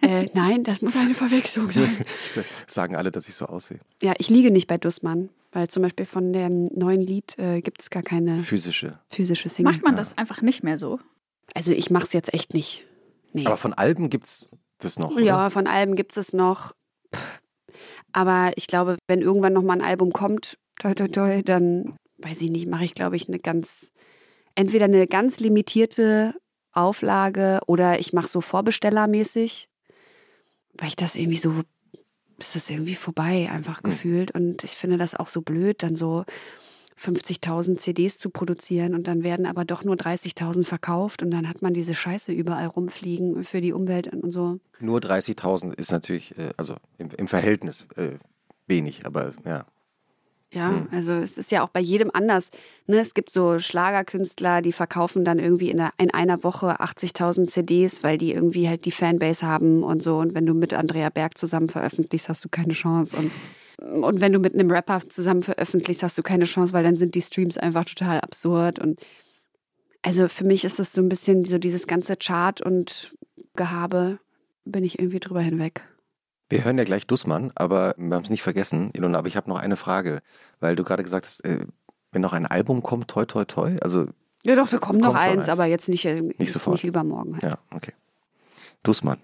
Äh, nein, das muss eine Verwechslung sein. sagen alle, dass ich so aussehe. Ja, ich liege nicht bei Dussmann, weil zum Beispiel von dem neuen Lied äh, gibt es gar keine Physische. physische Single. Macht man das einfach nicht mehr so? Also ich mache es jetzt echt nicht. Nee. Aber von Alben gibt es das noch. Oder? Ja, von Alben gibt es noch. Pff. Aber ich glaube, wenn irgendwann noch mal ein Album kommt, toi toi toi, dann weiß ich nicht, mache ich glaube ich eine ganz entweder eine ganz limitierte Auflage oder ich mache so vorbestellermäßig, weil ich das irgendwie so es ist irgendwie vorbei einfach Hm. gefühlt und ich finde das auch so blöd, dann so 50.000 CDs zu produzieren und dann werden aber doch nur 30.000 verkauft und dann hat man diese Scheiße überall rumfliegen für die Umwelt und so. Nur 30.000 ist natürlich, äh, also im, im Verhältnis äh, wenig, aber ja. Ja, Hm. also es ist ja auch bei jedem anders. Ne? Es gibt so Schlagerkünstler, die verkaufen dann irgendwie in, einer, in einer Woche 80.000 CDs, weil die irgendwie halt die Fanbase haben und so. Und wenn du mit Andrea Berg zusammen veröffentlichst, hast du keine Chance. Und, und wenn du mit einem Rapper zusammen veröffentlichst, hast du keine Chance, weil dann sind die Streams einfach total absurd. Und also für mich ist das so ein bisschen so dieses ganze Chart und Gehabe, bin ich irgendwie drüber hinweg. Wir hören ja gleich Dussmann, aber wir haben es nicht vergessen, Ilona, aber ich habe noch eine Frage, weil du gerade gesagt hast, äh, wenn noch ein Album kommt, toi toi toi, also Ja, doch, da kommt noch eins, eins. aber jetzt nicht, äh, jetzt sofort. nicht übermorgen. Halt. ja, okay. Dussmann.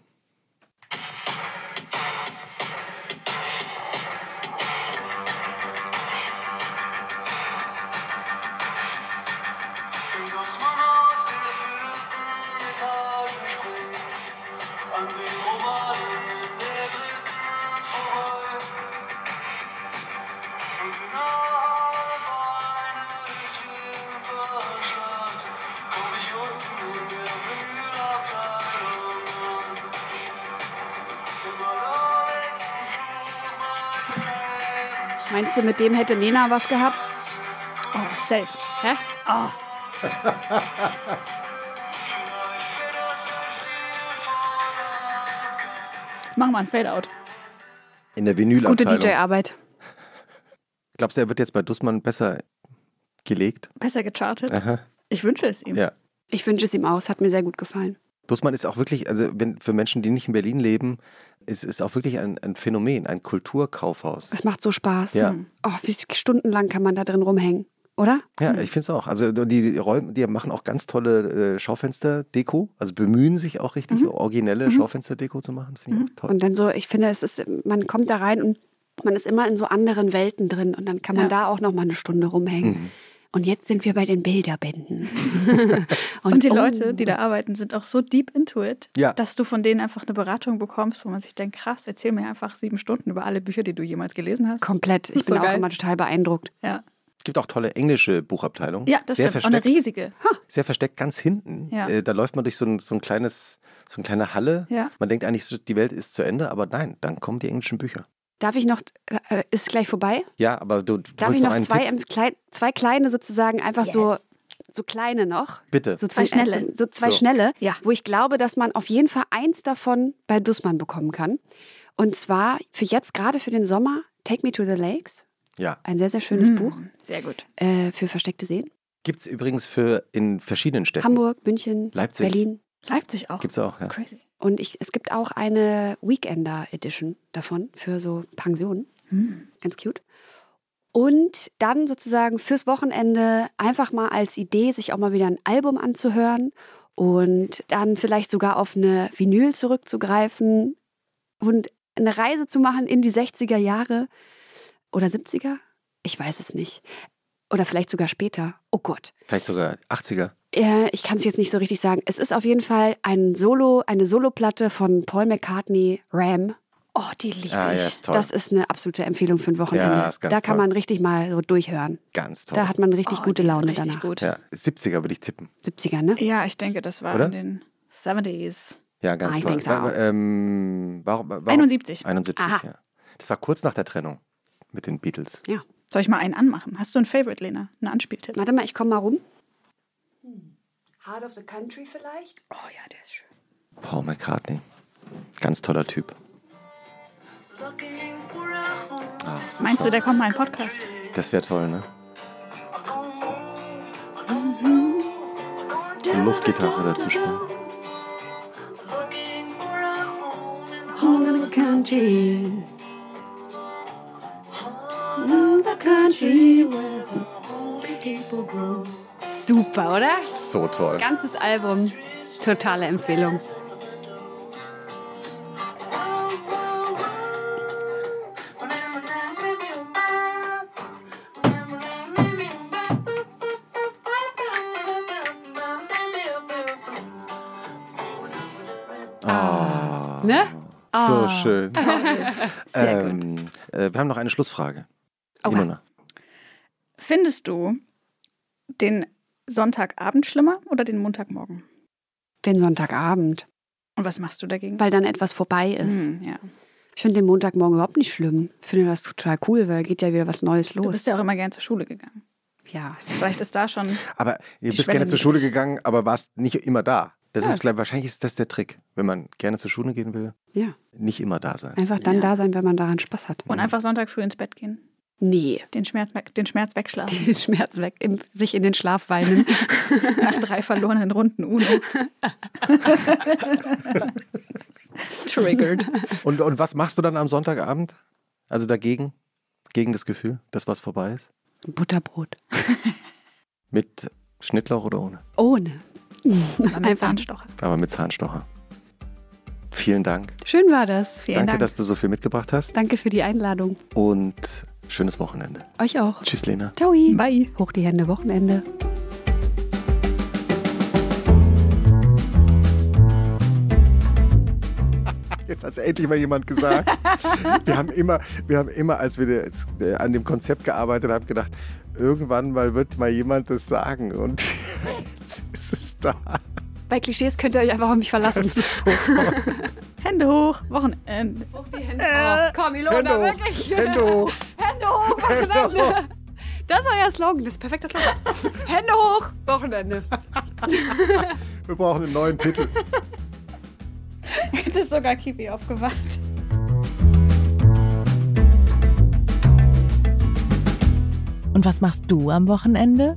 Dem hätte Nena was gehabt? Oh, safe. Hä? Oh, ein mach mal ein Fadeout. In der Gute Vinylabteilung. DJ-Arbeit. Glaubst du, er wird jetzt bei Dussmann besser gelegt? Besser gechartet. Aha. Ich wünsche es ihm. Ja. Ich wünsche es ihm aus, hat mir sehr gut gefallen. Dussmann ist auch wirklich, also wenn, für Menschen, die nicht in Berlin leben, ist es auch wirklich ein, ein Phänomen, ein Kulturkaufhaus. Es macht so Spaß. Ja. Oh, wie stundenlang kann man da drin rumhängen, oder? Ja, ich finde es auch. Also die Räume, die machen auch ganz tolle äh, Schaufenster-Deko, also bemühen sich auch richtig, originelle Schaufenster-Deko zu machen. Finde ich auch toll. Und dann so, ich finde, es ist, man kommt da rein und man ist immer in so anderen Welten drin und dann kann man Ja. da auch noch mal eine Stunde rumhängen. Und jetzt sind wir bei den Bilderbänden. Und die oh, Leute, die da arbeiten, sind auch so deep into it, Ja. dass du von denen einfach eine Beratung bekommst, wo man sich denkt, krass, erzähl mir einfach sieben Stunden über alle Bücher, die du jemals gelesen hast. Komplett. Ich ist bin so auch geil. immer total beeindruckt. Ja, Es gibt auch tolle englische Buchabteilungen. ja das sehr stimmt. Auch eine versteckt, riesige. sehr versteckt ganz hinten. Ja. Äh, da läuft man durch so ein, so ein kleines, so eine kleine Halle. Ja. Man denkt eigentlich, die Welt ist zu Ende, aber nein, dann kommen die englischen Bücher. Darf ich noch, äh, äh, ist gleich vorbei? Ja, aber du Darf willst ich noch noch einen zwei, Tipp? ähm, klei- zwei kleine sozusagen, einfach so, so kleine noch? Bitte. So Zwei zum- äh, schnelle. So, so zwei So. schnelle, Ja. wo ich glaube, dass man auf jeden Fall eins davon bei Dussmann bekommen kann. Und zwar für jetzt gerade für den Sommer Take Me to the Lakes. Ja. Ein sehr, sehr schönes Hm, Buch Sehr gut. äh, für versteckte Seen. Gibt es übrigens für in verschiedenen Städten. Hamburg, München, Leipzig. Berlin. Leipzig auch. Gibt es auch, ja. Crazy. Und ich, es gibt auch eine Weekender Edition davon für so Pensionen. Ganz cute. Und dann sozusagen fürs Wochenende einfach mal als Idee, sich auch mal wieder ein Album anzuhören und dann vielleicht sogar auf eine Vinyl zurückzugreifen und eine Reise zu machen in die 60er Jahre oder 70er? Ich weiß es nicht. Oder vielleicht sogar später. Oh Gott. Vielleicht sogar 80er. Äh, Ich kann es jetzt nicht so richtig sagen. Es ist auf jeden Fall ein Solo, eine Soloplatte von Paul McCartney, Ram. Oh, die liebe Ah, ich. ja, ist toll. Das ist eine absolute Empfehlung für ein Wochenende. Ja, ist ganz da kann toll. man richtig mal so durchhören. Ganz toll. Da hat man richtig oh, gute Laune richtig danach. gut. ja, 70er würde ich tippen. 70er, ne? Ja, ich denke, das war Oder? in den 70s. Ja, ganz Ah, toll. denk's Wa- auch. wa- ähm, warum, warum? 71. 71, Aha. ja. Das war kurz nach der Trennung mit den Beatles. Soll ich mal einen anmachen? Hast du ein Favorite, Lena? Einen Anspieltipp? Warte mal, ich komme mal rum. Heart of the Country vielleicht? Oh ja, der ist schön. Paul McCartney. Ganz toller Typ. Ist Meinst du, der kommt mal in Podcast? Das wäre toll, ne? So Luftgitarre dazu spielen. Super, oder? So toll. Ganzes Album. Totale Empfehlung. Ne? So Ah. schön. ähm, äh, wir haben noch eine Schlussfrage. Oha. Ilona. Findest du den Sonntagabend schlimmer oder den Montagmorgen? Den Sonntagabend, Und was machst du dagegen? weil dann etwas vorbei ist. Hm, ja. Ich finde den Montagmorgen überhaupt nicht schlimm. Ich finde das total cool, weil geht ja wieder was Neues Du los. bist ja auch immer gern zur Schule gegangen. Ja, Vielleicht ist da schon. Aber ihr bist Schwelle gerne zur Schule gegangen, aber warst nicht immer da. Das Ja. ist, glaub, wahrscheinlich ist das der Trick. Wenn man gerne zur Schule gehen will, ja. nicht immer da sein. Einfach dann Ja. da sein, wenn man daran Spaß hat. Und einfach Sonntag früh ins Bett gehen. Nee. Den Schmerz, den Schmerz wegschlafen. Den Schmerz weg, im, sich in den Schlaf weinen. Nach drei verlorenen Runden Uno. Triggered. Und, und was machst du dann am Sonntagabend? Also dagegen? Gegen das Gefühl, dass was vorbei ist? Butterbrot. Mit Schnittlauch oder ohne? Ohne. Aber mit Einfach. Zahnstocher. Aber mit Zahnstocher. Vielen Dank. Schön war das. Vielen Danke, Dank. dass du so viel mitgebracht hast. Danke für die Einladung. Und schönes Wochenende. Euch auch. Tschüss, Lena. Ciao. Bye. Hoch die Hände, Wochenende. Jetzt hat es endlich mal jemand gesagt. wir haben immer, wir haben immer, als wir äh, an dem Konzept gearbeitet haben, gedacht, irgendwann mal wird mal jemand das sagen. Und jetzt ist es da. Bei Klischees könnt ihr euch einfach auf mich verlassen. Das ist so toll. Hände hoch. Wochenende. Hoch die Hände. Äh, oh, komm, Ilona, Hände hoch. wirklich. Hände hoch. Hände hoch, Wochenende. Das ist euer Slogan, das ist perfekter Slogan. Hände hoch, Wochenende. Wir brauchen einen neuen Titel. Jetzt ist sogar Kiwi aufgewacht. Und was machst du am Wochenende?